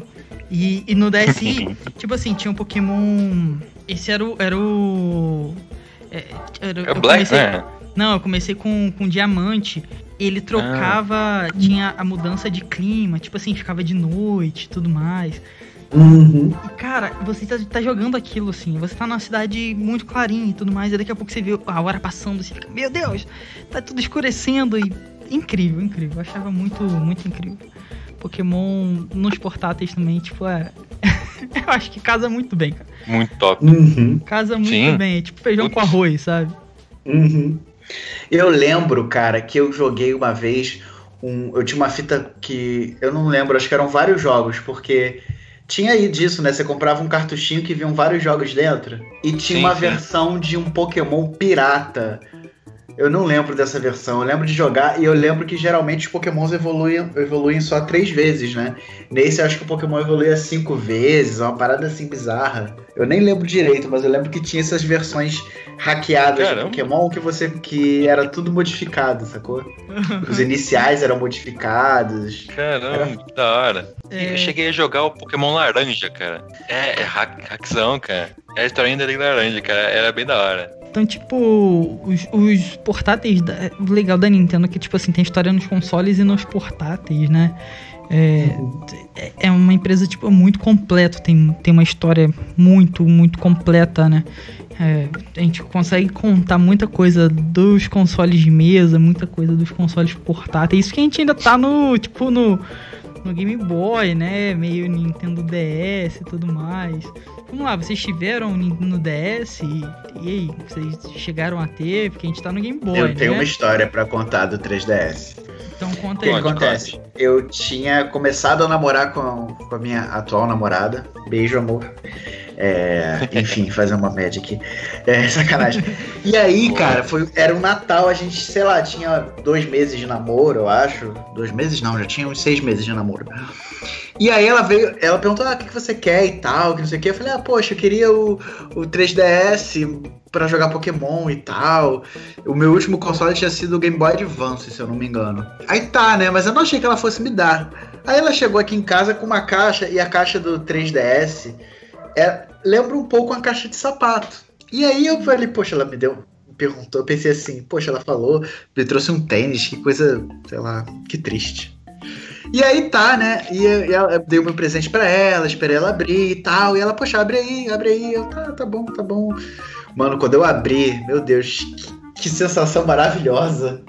E, e no DSI, tipo assim, tinha um Pokémon. Esse era o. Era o. É, era, É eu Black, comecei- né? não, eu comecei com, com diamante. Ele trocava, tinha a mudança de clima, tipo assim, ficava de noite e tudo mais. Uhum. E cara, você tá, tá jogando aquilo assim, você tá numa cidade muito clarinha e tudo mais, e daqui a pouco você vê a hora passando, você fica, meu Deus, tá tudo escurecendo e. Incrível, incrível. Eu achava muito, muito incrível. Pokémon nos portáteis também, tipo, é. eu acho que casa muito bem, cara. Muito top. Uhum. Casa muito Sim. bem. É tipo feijão com arroz, sabe? Uhum. Eu lembro, cara, que eu joguei uma vez um, eu tinha uma fita que eu não lembro, acho que eram vários jogos, porque tinha aí disso, né? Você comprava um cartuchinho que vinham vários jogos dentro e tinha Sim, uma sim. versão de um Pokémon pirata. Eu não lembro dessa versão, eu lembro de jogar e eu lembro que geralmente os Pokémons evoluem, evoluem só três vezes, né? Nesse eu acho que o Pokémon evoluía cinco vezes, uma parada assim bizarra. Eu nem lembro direito, mas eu lembro que tinha essas versões hackeadas Caramba. de Pokémon que você que era tudo modificado, sacou? Os iniciais eram modificados. Caramba, que da hora. É. Eu cheguei a jogar o Pokémon Laranja, cara. É, é hack, hackzão, cara. É a historinha dele laranja, cara. Era bem da hora. Então, tipo, os, os portáteis. Da, legal da Nintendo que, tipo assim, tem história nos consoles e nos portáteis, né? É, é- é uma empresa, tipo, muito completa. Tem, tem uma história muito, muito completa, né? É, a gente consegue contar muita coisa dos consoles de mesa, muita coisa dos consoles portáteis. Isso que a gente ainda tá no, tipo, no, no Game Boy, né? Meio Nintendo DS e tudo mais. Vamos lá, vocês tiveram no DS e, e aí, vocês chegaram a ter? Porque a gente tá no Game Boy, eu tenho né? uma história pra contar do 3DS. Então O conta aí. que acontece? Eu tinha começado a namorar com, com a minha atual namorada. Beijo, amor. É, enfim, fazer uma média aqui. É, sacanagem. E aí, cara, foi, era um Natal, a gente, sei lá, tinha dois meses de namoro, eu acho. Dois meses não, já tinha uns seis meses de namoro. E aí ela veio, ela perguntou, ah, o que que você quer e tal, que não sei o que. Eu falei, ah, poxa, eu queria o, o 3DS pra jogar Pokémon e tal. O meu último console tinha sido o Game Boy Advance, se eu não me engano. Aí tá, né? Mas eu não achei que ela fosse me dar. Aí ela chegou aqui em casa com uma caixa, e a caixa do 3DS é, lembra um pouco uma caixa de sapato. E aí eu falei, poxa, ela me deu. me Perguntou, eu pensei assim, poxa, ela falou, me trouxe um tênis, que coisa, sei lá, que triste. E aí tá, né? E eu, e ela- eu dei meu presente pra ela, esperei ela abrir e tal. E ela, poxa, abre aí, abre aí. Eu, tá, tá bom, tá bom. Mano, quando eu abri, meu Deus, que, que sensação maravilhosa.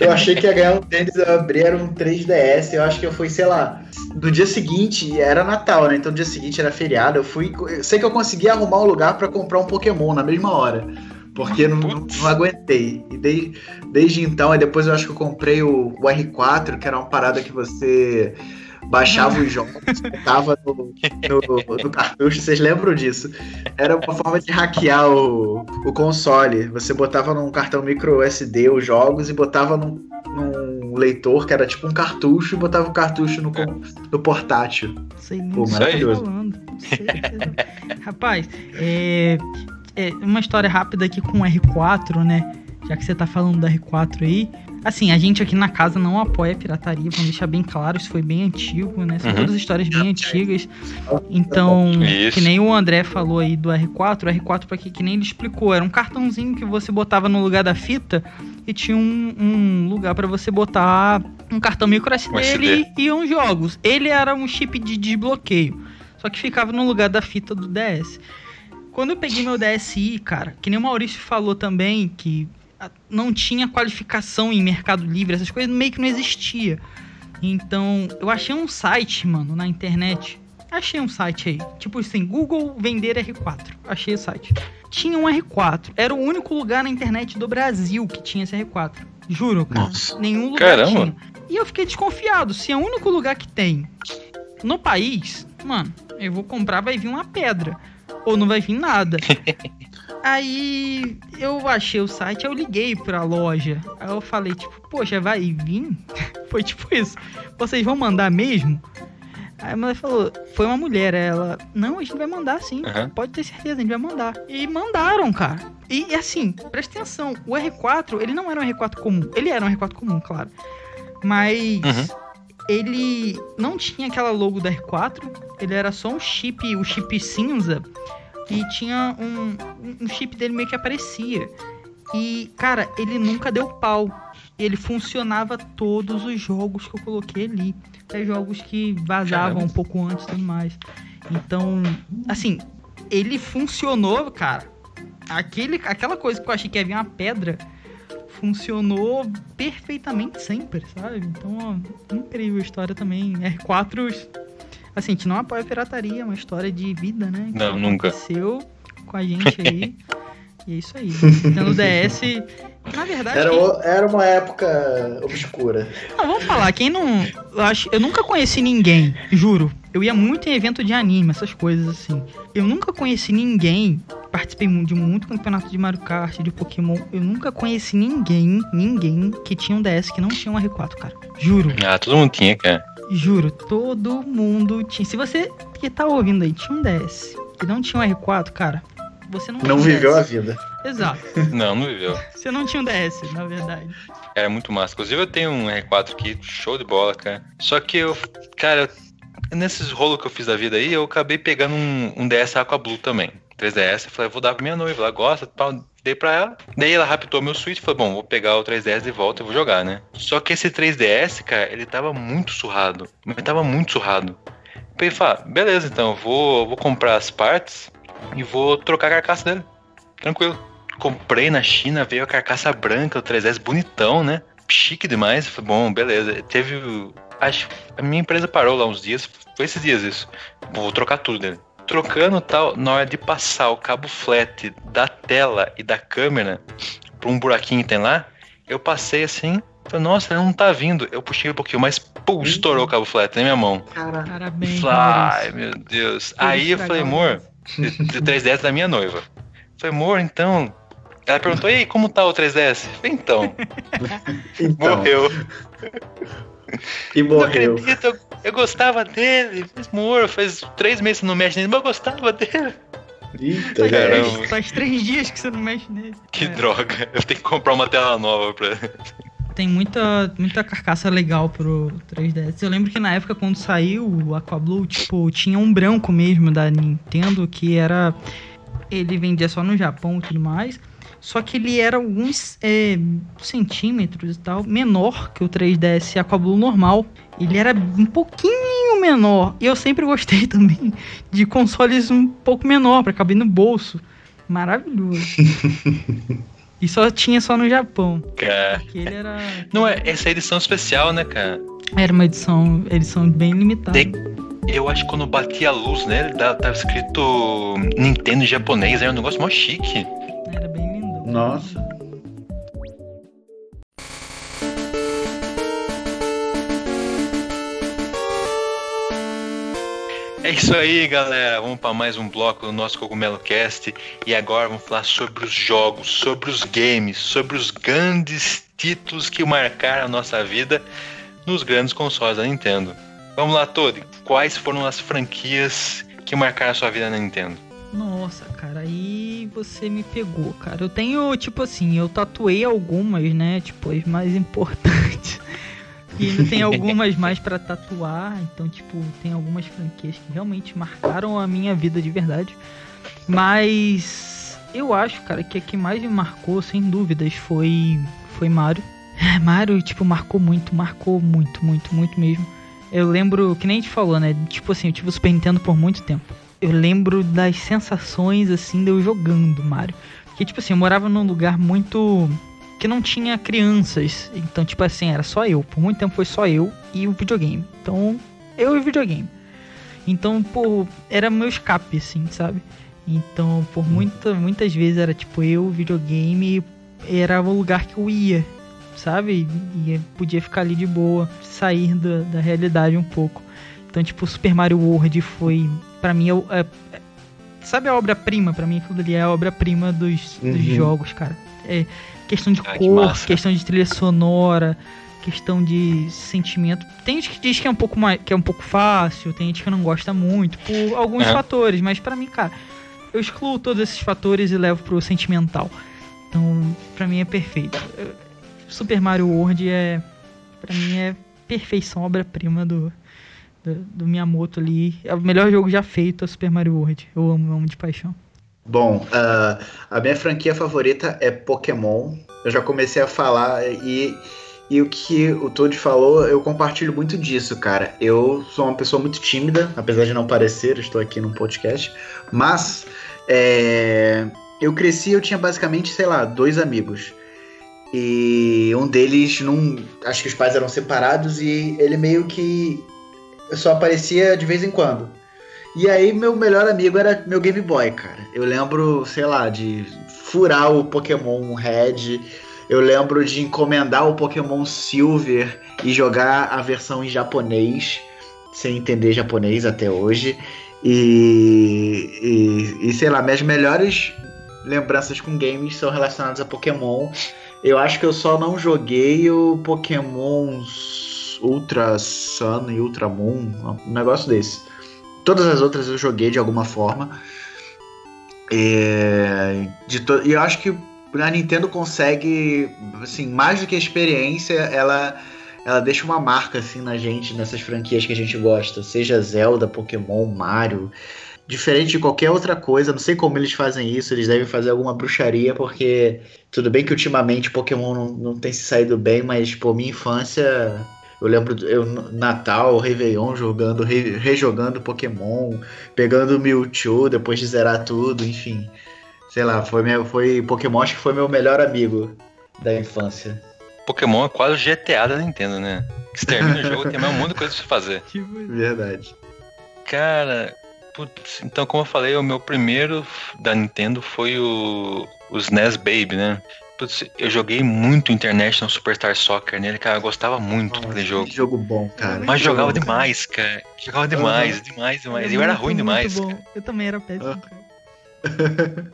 Eu achei que ia ganhar um tênis, eu abri, era um 3DS. Eu acho que eu fui, sei lá, no dia seguinte, era Natal, né? Então no dia seguinte era feriado. Eu fui. Eu sei que eu consegui arrumar um lugar pra comprar um Pokémon na mesma hora. Porque não, não, não aguentei. E dei, desde então, aí depois eu acho que eu comprei o, o R4, que era uma parada que você baixava os jogos, botava no, no, no cartucho. Vocês lembram disso? Era uma forma de hackear o, o console. Você botava num cartão micro SD os jogos e botava num, num leitor que era tipo um cartucho e botava o cartucho no, no portátil. Sei nem Pô, que maravilhoso. tá falando. Tá- Rapaz, é, é uma história rápida aqui com o R4, né? Já que você tá falando do R4 aí. Assim, a gente aqui na casa não apoia a pirataria, vamos deixar bem claro, isso foi bem antigo, né? São Uhum. todas histórias bem antigas. Então, Isso. que nem o André falou aí do R4, o R4, pra que, que nem ele explicou, era um cartãozinho que você botava no lugar da fita e tinha um, um lugar pra você botar um cartão micro SD, Um SD. ele e uns jogos. Ele era um chip de desbloqueio, só que ficava no lugar da fita do DS. Quando eu peguei meu DSi, cara, que nem o Maurício falou também, que não tinha qualificação em Mercado Livre, essas coisas meio que não existia. Então, eu achei um site, mano, na internet. Achei um site aí. Tipo assim, Google vender R4. Achei o site. Tinha um R4. Era o único lugar na internet do Brasil que tinha esse R4. Juro, cara. Nossa. Nenhum lugar Caramba. tinha. E eu fiquei desconfiado. Se é o único lugar que tem no país, mano, eu vou comprar, vai vir uma pedra. Ou não vai vir nada. Aí eu achei o site, eu liguei pra loja. Aí eu falei, tipo, poxa, vai vir? Foi tipo isso. Vocês vão mandar mesmo? Aí a mulher falou, foi uma mulher, ela, não, a gente vai mandar sim, Aham. pode ter certeza, a gente vai mandar. E mandaram, cara. E, e assim, presta atenção, o R4, ele não era um R4 comum. Ele era um R4 comum, claro. Mas Uhum. ele não tinha aquela logo da R4, ele era só um chip, o chip cinza, e tinha um, um chip dele meio que aparecia. E, cara, ele nunca deu pau. Ele funcionava todos os jogos que eu coloquei ali. Até jogos que vazavam Caramba. um pouco antes e tudo mais. Então, assim, ele funcionou, cara. Aquele, aquela coisa que eu achei que ia vir uma pedra funcionou perfeitamente sempre, sabe? Então, ó, incrível a história também. R4, assim, a gente não apoia a pirataria, é uma história de vida, né? que Não, nunca. Aconteceu com a gente aí. E é isso aí. Tendo DS. Na verdade. Era, quem- era uma época obscura. Não, vamos falar, quem não. Eu, acho, eu nunca conheci ninguém, juro. Eu ia muito em evento de anime, essas coisas assim. Eu nunca conheci ninguém. Participei de muito campeonato de Mario Kart, de Pokémon. Eu nunca conheci ninguém, ninguém que tinha um DS que não tinha um R4, cara. Juro, Ah, todo mundo tinha, cara. Juro. Todo mundo tinha. Se você que tá ouvindo aí tinha um DS que não tinha um R4, cara, você não tinha Não viveu a DS. vida. Exato. Não, não viveu. Você não tinha um DS, na verdade. Era muito massa. Inclusive eu tenho um R4 aqui, show de bola, cara. Só que eu, cara, nesses rolos que eu fiz da vida aí, eu acabei pegando um, um DS Aqua Blue também. 3DS, eu falei, vou dar pra minha noiva, ela gosta, dei pra ela. Daí ela raptou meu Switch e falou, bom, vou pegar o 3DS de volta e vou jogar, né? Só que esse 3DS, cara, ele tava muito surrado. Mas tava muito surrado. Eu falei, beleza, então, vou, vou comprar as partes e vou trocar a carcaça dele. Tranquilo. Comprei na China, veio a carcaça branca, o 3S bonitão, né? Chique demais. Falei, bom, beleza. Teve. Acho. A minha empresa parou lá uns dias. Foi esses dias isso. Vou trocar tudo dele. Trocando tal, na hora de passar o cabo flat da tela e da câmera pra um buraquinho que tem lá, eu passei assim. Falei, nossa, ele não tá vindo. Eu puxei um pouquinho, mas pum, estourou o cabo flat na minha mão. Parabéns, Ai, meu Deus. Aí eu falei, amor, o 3DS da minha noiva. Falei, amor, então. Ela perguntou, e aí, como tá o 3DS? Falei, então, Então, morreu. e Não morreu. acredito, eu, eu gostava dele. Mas, amor, faz três meses que você não mexe nele, mas eu gostava dele. Eita, Caramba. cara. Faz três dias que você não mexe nele. Que É. droga. Eu tenho que comprar uma tela nova pra. Tem muita, muita carcaça legal pro 3DS. Eu lembro que na época, quando saiu o Aquablue, tipo, tinha um branco mesmo da Nintendo que era. Ele vendia só no Japão e tudo mais. Só que ele era alguns é, centímetros e tal, menor que o 3DS Aquablue normal. Ele era um pouquinho menor. E eu sempre gostei também de consoles um pouco menor, pra caber no bolso. Maravilhoso. e só tinha só no Japão. Cara. Porque ele era. Não, é essa é edição especial, né, cara? Era uma edição, edição bem limitada. Tem- Eu acho que quando batia a luz nele, da- tava escrito Nintendo japonês, era um negócio mó chique. Era bem. Nossa. É isso aí, galera. Vamos para mais um bloco do nosso Cogumelo Cast. E agora vamos falar sobre os jogos, sobre os games, sobre os grandes títulos que marcaram a nossa vida nos grandes consoles da Nintendo. Vamos lá, Todd. Quais foram as franquias que marcaram a sua vida na Nintendo? Nossa, cara, aí você me pegou, cara. Eu tenho, tipo assim, eu tatuei algumas, né? Tipo, as mais importantes. E ainda tem algumas mais pra tatuar. Então, tipo, tem algumas franquias que realmente marcaram a minha vida de verdade. Mas eu acho, cara, que a que mais me marcou, sem dúvidas, foi, foi Mario. É, Mario, tipo, marcou muito, marcou muito, muito, muito mesmo. Eu lembro, que nem a gente falou, né? Tipo assim, eu tive o Super Nintendo por muito tempo. Eu lembro das sensações, assim, de eu jogando Mario. Porque, tipo assim, eu morava num lugar muito. que não tinha crianças. Então, tipo assim, era só eu. Por muito tempo foi só eu e o videogame. Então, eu e o videogame. Então, pô, era meu escape, assim, sabe? Então, por muita, muitas vezes era tipo eu, o videogame, era o lugar que eu ia, sabe? E podia ficar ali de boa, sair da, da realidade um pouco. Então, tipo, Super Mario World foi, pra mim, eu, é, é- sabe a obra-prima? Pra mim, aquilo ali é a obra-prima dos, dos Uhum. jogos, cara. É questão de Ah, que cor, massa. questão de trilha sonora, questão de sentimento. Tem gente que diz que é um pouco mais, que é um pouco fácil, tem gente que não gosta muito por alguns Aham. fatores, mas pra mim, cara, eu excluo todos esses fatores e levo pro sentimental. Então, pra mim é perfeito. Super Mario World é pra mim é perfeição, obra-prima do, do do Miyamoto ali. É o melhor jogo já feito, é Super Mario World. Eu amo, amo de paixão. Bom, ah, a minha franquia favorita é Pokémon. Eu já comecei a falar e, e o que o Toad falou, eu compartilho muito disso, cara. Eu sou uma pessoa muito tímida, apesar de não parecer, eu estou aqui num podcast. Mas é, eu cresci, eu tinha basicamente, sei lá, dois amigos. E um deles, não, acho que os pais eram separados e ele meio que só aparecia de vez em quando. E aí, meu melhor amigo era meu Game Boy, cara. Eu lembro, sei lá, de furar o Pokémon Red. Eu lembro de encomendar o Pokémon Silver e jogar a versão em japonês, sem entender japonês até hoje. E, e, e sei lá, minhas melhores lembranças com games são relacionadas a Pokémon. Eu acho que eu só não joguei o Pokémon Ultra Sun e Ultra Moon, um negócio desse. Todas as outras eu joguei de alguma forma. É, de to... E eu acho que a Nintendo consegue, assim, mais do que a experiência, ela, ela deixa uma marca assim na gente, nessas franquias que a gente gosta, seja Zelda, Pokémon, Mario. Diferente de qualquer outra coisa, não sei como eles fazem isso, eles devem fazer alguma bruxaria, porque tudo bem que ultimamente Pokémon não, não tem se saído bem, mas, pô, minha infância eu lembro eu Natal, Réveillon jogando, re, rejogando Pokémon, pegando Mewtwo depois de zerar tudo, enfim. Sei lá, foi, meu, foi Pokémon acho que foi meu melhor amigo da infância. Pokémon é quase o GTA da Nintendo, né? Que você termina o jogo tem mais um monte de coisa pra fazer. Verdade. Cara, putz, então como eu falei, o meu primeiro da Nintendo foi o, o SNES Baby, né? Putz, eu joguei muito International Superstar Soccer nele, cara. Eu gostava muito Nossa, daquele jogo. Que jogo bom, cara. Mas jogava bom, demais, cara. Jogava demais, uhum. demais, demais. Eu era ruim demais, cara. Eu também era péssimo, cara.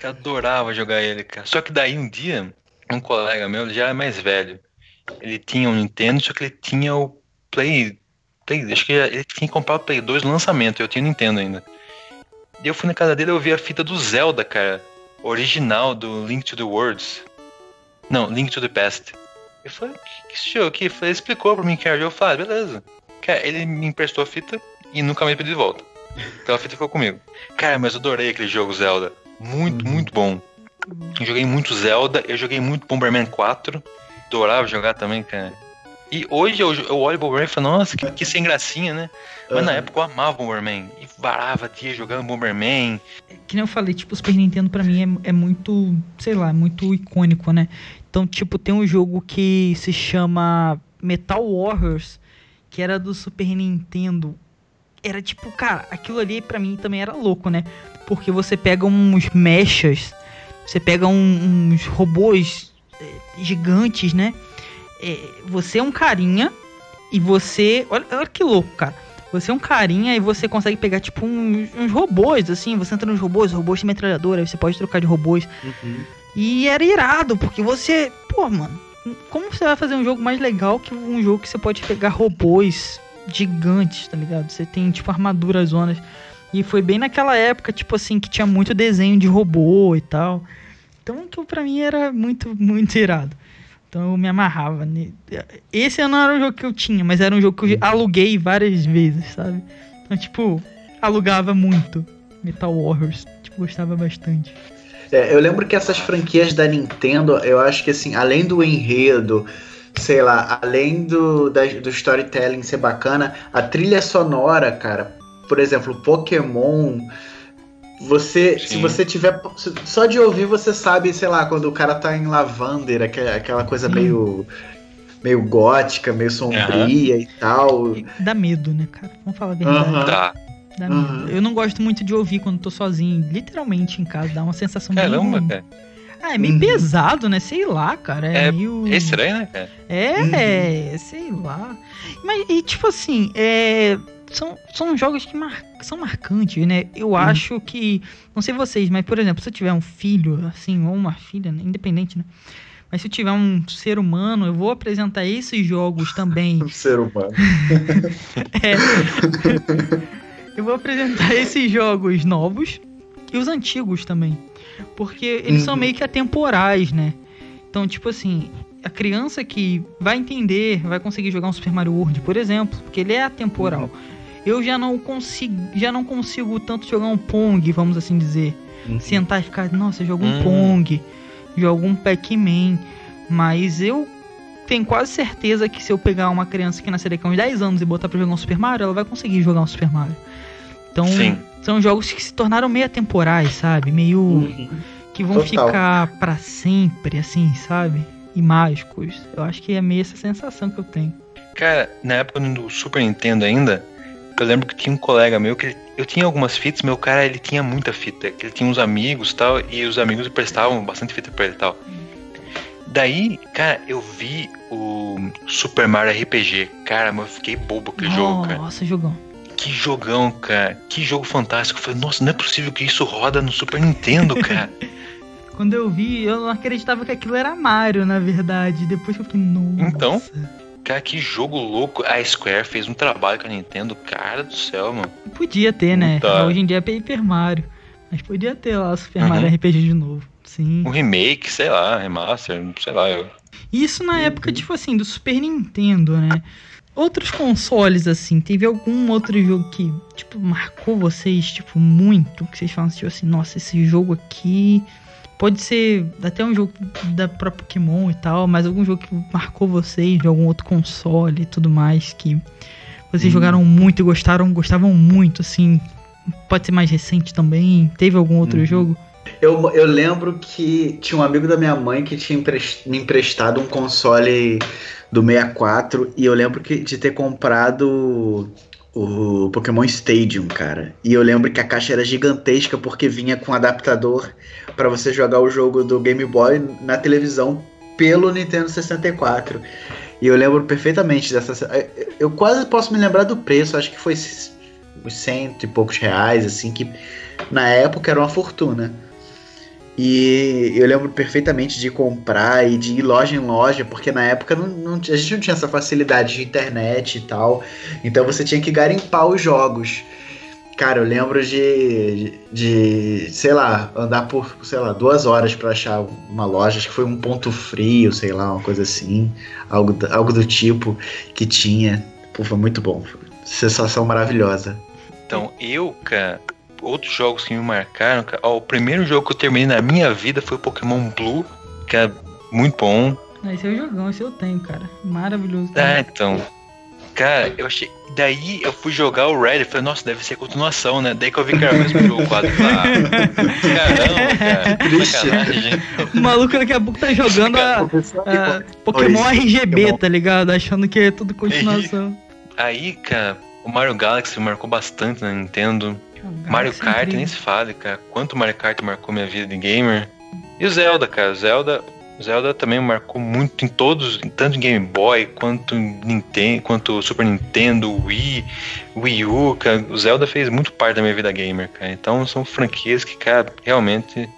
eu adorava jogar ele, cara. Só que daí um dia, um colega meu, já é mais velho, ele tinha um Nintendo, só que ele tinha o Play. Play acho que ele tinha que comprar o Play 2 no lançamento, eu tinha Nintendo ainda. E eu fui na casa dele e eu vi a fita do Zelda, cara original do Link to the Worlds. Não, Link to the Past. Eu falei, que, que jogo aqui? Ele explicou pra mim que era. Eu falei, ah, beleza. Cara, ele me emprestou a fita e nunca me pediu de volta. Então a fita ficou comigo. Cara, mas eu adorei aquele jogo Zelda. Muito, uhum. muito bom. Eu joguei muito Zelda, eu joguei muito Bomberman 4. Adorava jogar também, cara. E hoje eu, eu olho o Bomberman e falo, nossa, que, que sem gracinha, né? Mas uhum. na época eu amava Bomberman. E varava dia jogando Bomberman. Que nem eu falei, tipo, o Super Nintendo pra mim é, é muito, sei lá, muito icônico, né? Então, tipo, tem um jogo que se chama Metal Warriors, que era do Super Nintendo. Era tipo, cara, aquilo ali pra mim também era louco, né? Porque você pega uns mechas, você pega um, uns robôs é, gigantes, né? É, você é um carinha e você. Olha, olha que louco, cara você é um carinha e você consegue pegar, tipo, uns, uns robôs, assim. Você entra nos robôs, robôs de metralhadora, você pode trocar de robôs. Uhum. E era irado, porque você. Pô, mano, como você vai fazer um jogo mais legal que um jogo que você pode pegar robôs gigantes, tá ligado? Você tem, tipo, armaduras zonas. E foi bem naquela época, tipo assim, que tinha muito desenho de robô e tal. Então, que pra mim era muito, muito irado. Então eu me amarrava. Esse não era um jogo que eu tinha, mas era um jogo que eu aluguei várias vezes, sabe? Então, tipo, alugava muito Metal Warriors. Tipo, gostava bastante. É, eu lembro que essas franquias da Nintendo, eu acho que assim, além do enredo, sei lá, além do, da, do storytelling ser bacana, a trilha sonora, cara, por exemplo, Pokémon você, Sim. se você tiver. Só de ouvir, você sabe, sei lá, quando o cara tá em Lavander, aquela coisa meio. meio gótica, meio sombria uhum. e tal. Dá medo, né, cara? Vamos falar a verdade. Uhum. Dá. Dá uhum. Eu não gosto muito de ouvir quando tô sozinho, literalmente em casa, dá uma sensação Caramba, meio. Cara. Ah, é meio uhum. pesado, né? Sei lá, cara. É, é meio. É estranho, né, cara? É, uhum. sei lá. Mas, e tipo assim, é são, são jogos que mar, são marcantes, né? Eu hum. acho que. Não sei vocês, mas, por exemplo, se eu tiver um filho, assim, ou uma filha, né? independente, né? Mas se eu tiver um ser humano, eu vou apresentar esses jogos também. Um ser humano. é. eu vou apresentar esses jogos novos e os antigos também. Porque eles uhum. são meio que atemporais, né? Então, tipo assim, a criança que vai entender, vai conseguir jogar um Super Mario World, por exemplo, porque ele é atemporal. Uhum eu já não consigo, já não consigo tanto jogar um Pong, vamos assim dizer. Uhum. Sentar e ficar, nossa, jogo um uhum. Pong, jogo um Pac-Man. Mas eu tenho quase certeza que se eu pegar uma criança que nascer daqui a uns 10 anos e botar pra jogar um Super Mario, ela vai conseguir jogar um Super Mario. Então, Sim. são jogos que se tornaram meio atemporais, sabe? Meio. Uhum. que vão Total. ficar para sempre, assim, sabe? E mágicos. Eu acho que é meio essa sensação que eu tenho. Cara, na época do Super Nintendo ainda, eu lembro que tinha um colega meu que ele, eu tinha algumas fitas, meu cara ele tinha muita fita, ele tinha uns amigos tal, e os amigos prestavam bastante fita pra ele e tal. Daí, cara, eu vi o Super Mario RPG. Cara, mas eu fiquei bobo aquele jogo, cara. Nossa, jogão. Que jogão, cara. Que jogo fantástico. Eu falei, nossa, não é possível que isso roda no Super Nintendo, cara. Quando eu vi, eu não acreditava que aquilo era Mario, na verdade. Depois eu fiquei, nossa. Então? Cara, que jogo louco. A Square fez um trabalho com a Nintendo. Cara do céu, mano. Podia ter, né? Tá. Hoje em dia é Paper Mario. Mas podia ter lá Super Uhum. Mario RPG de novo. Sim. Um remake, sei lá, remaster, sei lá. Eu... Isso na época, tipo assim, do Super Nintendo, né? Outros consoles, assim, teve algum outro jogo que, tipo, marcou vocês, tipo, muito? Que vocês falam, tipo assim, nossa, esse jogo aqui. Pode ser até um jogo da própria Pokémon e tal, mas algum jogo que marcou vocês de algum outro console e tudo mais, que vocês jogaram muito e gostaram, gostavam muito, assim. Pode ser mais recente também. Teve algum outro Uhum. jogo? Eu, eu lembro que tinha um amigo da minha mãe que tinha me emprestado um console do 64 e eu lembro que, de ter comprado o Pokémon Stadium, cara. E eu lembro que a caixa era gigantesca porque vinha com adaptador pra você jogar o jogo do Game Boy na televisão pelo Nintendo 64. E eu lembro perfeitamente dessa. Eu quase posso me lembrar do preço, acho que foi uns cento e poucos reais, assim, que na época era uma fortuna. E eu lembro perfeitamente de comprar e de ir loja em loja, porque na época não, não- a gente não tinha essa facilidade de internet e tal. Então você tinha que garimpar os jogos. Cara, eu lembro de, de, sei lá, andar por, sei lá, duas horas pra achar uma loja. Acho que foi um ponto frio, sei lá, uma coisa assim. Algo, do- algo do tipo que tinha. Pô, foi muito bom. Sensação maravilhosa. Então, eu, cara, outros jogos que me marcaram, cara, ó, o primeiro jogo que eu terminei na minha vida foi o Pokémon Blue, que é muito bom. Esse é o jogão, esse eu tenho, cara. Maravilhoso. Ah, então. Cara, eu achei. Daí eu fui jogar o Red e falei, nossa, deve ser continuação, né? Daí que eu vi que era o mesmo jogo quase. Ah, caramba, cara. que Triste. sacanagem. O maluco daqui a pouco tá jogando a, a Pokémon Oi, RGB, Pokémon. tá ligado? Achando que é tudo continuação. Aí, cara, o Mario Galaxy marcou bastante na Nintendo. Mario Galaxy Kart nem se fala, cara. Quanto Mario Kart marcou minha vida de gamer. E o Zelda, cara. O Zelda, o Zelda também marcou muito em todos, tanto em Game Boy, quanto Nintendo, quanto Super Nintendo, Wii, Wii U, cara. O Zelda fez muito parte da minha vida gamer, cara. Então são franquias que, cara, realmente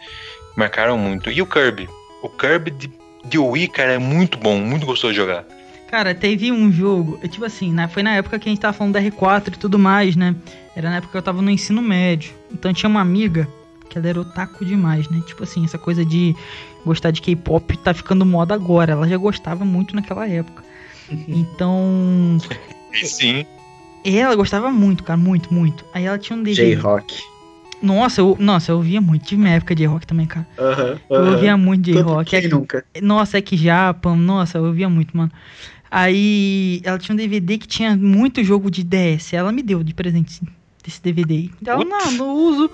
marcaram muito. E o Kirby. O Kirby de, de Wii, cara, é muito bom, muito gostoso de jogar. Cara, teve um jogo, é tipo assim, né, foi na época que a gente tava falando da R4 e tudo mais, né? Era na época que eu tava no ensino médio. Então tinha uma amiga que ela era otaku demais, né? Tipo assim, essa coisa de gostar de K-pop tá ficando moda agora. Ela já gostava muito naquela época. Então. E sim. Ela gostava muito, cara, muito, muito. Aí ela tinha um DVD. J-Rock. Nossa, eu, nossa, eu ouvia muito. Tive minha época de rock também, cara. Eu ouvia muito de Todo- rock. Quem nunca? Nossa, é que Japan, nossa, eu ouvia muito, mano. Aí ela tinha um DVD que tinha muito jogo de DS. Ela me deu de presente sim, desse DVD. Ela, não, não uso.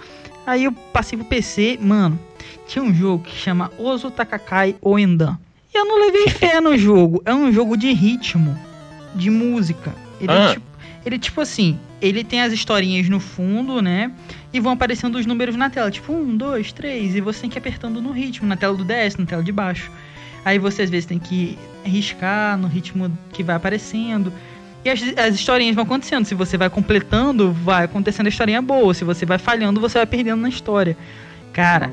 Aí eu passei pro PC, mano. Tinha um jogo que chama Ozu Takakai Oendan. E eu não levei fé no jogo. É um jogo de ritmo, de música. Ele, Ah. tipo, ele tipo assim, ele tem as historinhas no fundo, né? E vão aparecendo os números na tela. Tipo, um, dois, três. E você tem que ir apertando no ritmo, na tela do DS, na tela de baixo. Aí você às vezes tem que riscar no ritmo que vai aparecendo. E as, as historinhas vão acontecendo. Se você vai completando, vai acontecendo a historinha boa. Se você vai falhando, você vai perdendo na história. Cara,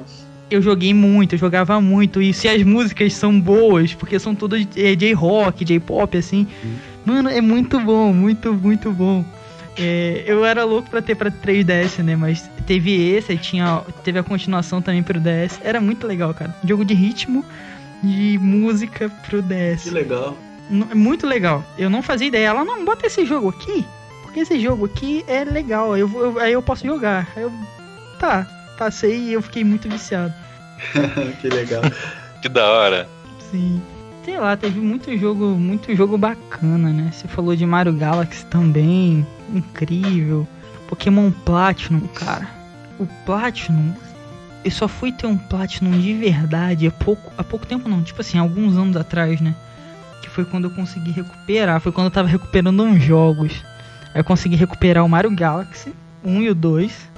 eu joguei muito, eu jogava muito. E as músicas são boas, porque são todas é, J-rock, J-pop, assim. Mano, é muito bom, muito, muito bom. É, eu era louco pra ter pra 3DS, né? Mas teve esse, aí tinha, teve a continuação também pro DS. Era muito legal, cara. Jogo de ritmo, de música pro DS. Que legal. É muito legal. Eu não fazia ideia. Ela, não, bota esse jogo aqui. Porque esse jogo aqui é legal. Eu, eu- aí eu posso jogar. Aí eu. Tá, passei e eu fiquei muito viciado. que legal. Que da hora. Sim. Sei lá, teve muito jogo, muito jogo bacana, né? Você falou de Mario Galaxy também. Incrível. Pokémon Platinum, cara. O Platinum. Eu só fui ter um Platinum de verdade há pouco, há pouco tempo não, tipo assim, alguns anos atrás, né? Que foi quando eu consegui recuperar, foi quando eu tava recuperando uns jogos. Aí eu consegui recuperar o Mario Galaxy 1 e o 2.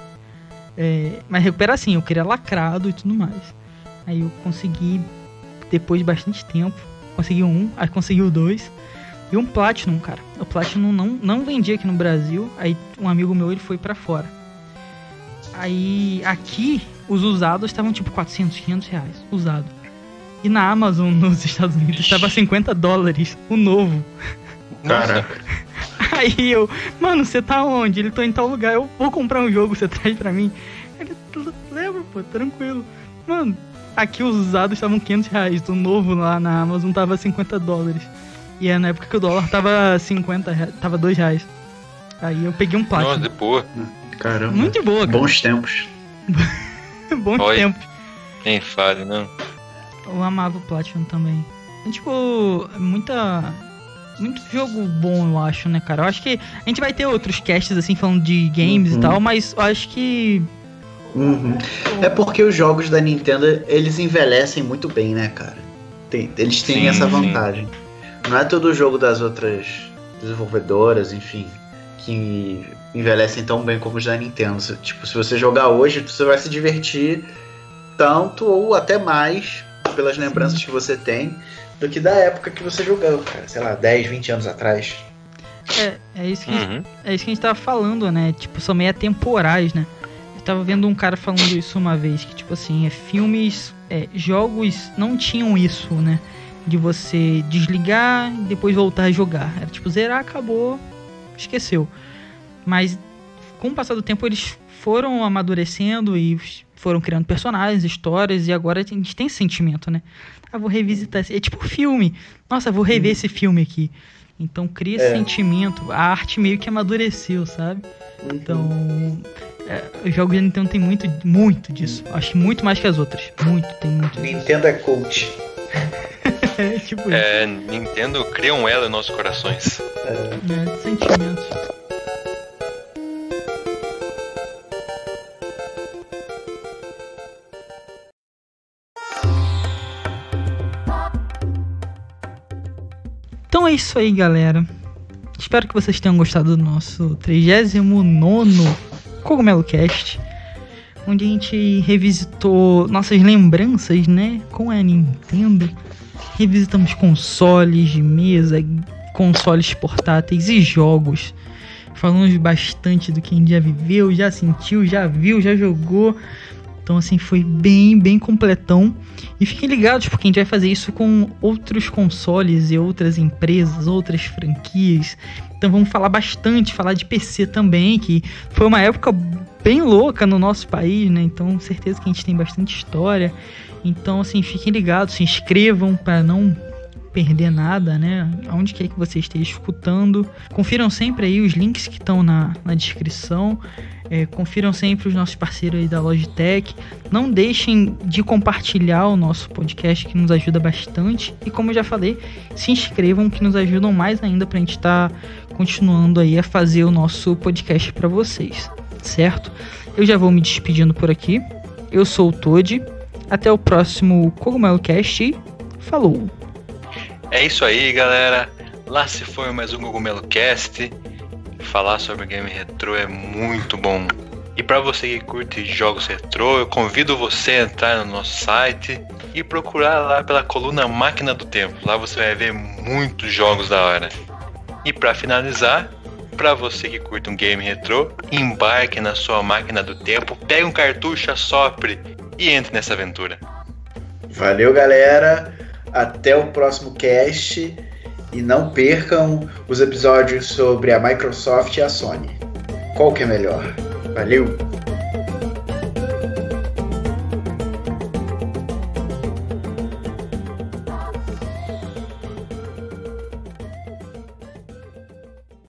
É, mas recuperar assim, eu queria lacrado e tudo mais. Aí eu consegui, depois de bastante tempo, consegui um, aí consegui o dois. E um Platinum, cara. O Platinum não, não vendia aqui no Brasil. Aí um amigo meu, ele foi para fora. Aí aqui, os usados estavam tipo 400, 500 reais. Usado. E na Amazon, nos Estados Unidos, estava 50 dólares. O novo. Caraca. Aí eu, mano, você tá onde? Ele tô em tal lugar, eu vou comprar um jogo, você traz pra mim. Ele, lembra, pô, tranquilo. Mano, aqui os usados estavam 500 reais, o novo lá na Amazon tava 50 dólares. E é na época que o dólar tava 50 reais, tava 2 reais. Aí eu peguei um plástico. Nossa, de boa. Caramba. Muito de boa, cara. Bons tempos. Bom Oi. tempo. Nem fale, não. Eu amava o Platinum também. É, tipo, muita. Muito jogo bom, eu acho, né, cara? Eu acho que a gente vai ter outros casts, assim, falando de games Uhum. e tal, mas eu acho que. Uhum. É porque os jogos da Nintendo, eles envelhecem muito bem, né, cara? Tem- eles têm Sim, essa sim. vantagem. Não é todo jogo das outras desenvolvedoras, enfim, que envelhecem tão bem como os da Nintendo. Tipo, se você jogar hoje, você vai se divertir tanto ou até mais pelas lembranças que você tem do que da época que você jogou, cara. Sei lá, 10, 20 anos atrás. É, é isso que Uhum. É isso que a gente tava falando, né? Tipo, são meio atemporais, né? Eu tava vendo um cara falando isso uma vez, que tipo assim, é, filmes, é, jogos não tinham isso, né? De você desligar e depois voltar a jogar. Era tipo, zerar, acabou, esqueceu. Mas com o passar do tempo eles foram amadurecendo e foram criando personagens, histórias, e agora a gente tem esse sentimento, né? Ah, vou revisitar esse. É tipo filme. Nossa, vou rever esse filme aqui. Então cria esse É. sentimento. A arte meio que amadureceu, sabe? Então. é, os jogos da Nintendo tem muito, muito disso. Acho que muito mais que as outras. Muito, tem muito disso. Nintendo é cult. É tipo É, Nintendo cria um elo em nossos corações. isso. É, sentimentos. É isso aí, galera. Espero que vocês tenham gostado do nosso 39 Cogumelo Cast, onde a gente revisitou nossas lembranças, né, com a Nintendo. Revisitamos consoles de mesa, consoles portáteis e jogos. Falamos bastante do que a gente já viveu, já sentiu, já viu, já jogou. Então, assim, foi bem, bem completão. E fiquem ligados, porque a gente vai fazer isso com outros consoles e outras empresas, outras franquias. Então, vamos falar bastante, falar de PC também, que foi uma época bem louca no nosso país, né? Então, certeza que a gente tem bastante história. Então, assim, fiquem ligados, se inscrevam para não perder nada, né? Aonde quer que você esteja escutando. Confiram sempre aí os links que estão na, na descrição. É, confiram sempre os nossos parceiros aí da Logitech. Não deixem de compartilhar o nosso podcast, que nos ajuda bastante. E como eu já falei, se inscrevam, que nos ajudam mais ainda para a gente estar continuando aí a fazer o nosso podcast para vocês, certo? Eu já vou me despedindo por aqui. Eu sou o Toad. Até o próximo Cogumelo Cast falou! É isso aí, galera. Lá se foi mais um Cogumelo Cast. Falar sobre game retrô é muito bom. E para você que curte jogos retrô, eu convido você a entrar no nosso site e procurar lá pela coluna Máquina do Tempo. Lá você vai ver muitos jogos da hora. E para finalizar, para você que curte um game retrô, embarque na sua máquina do tempo, pegue um cartucho, assopre e entre nessa aventura. Valeu, galera. Até o próximo cast. E não percam os episódios sobre a Microsoft e a Sony. Qual que é melhor? Valeu!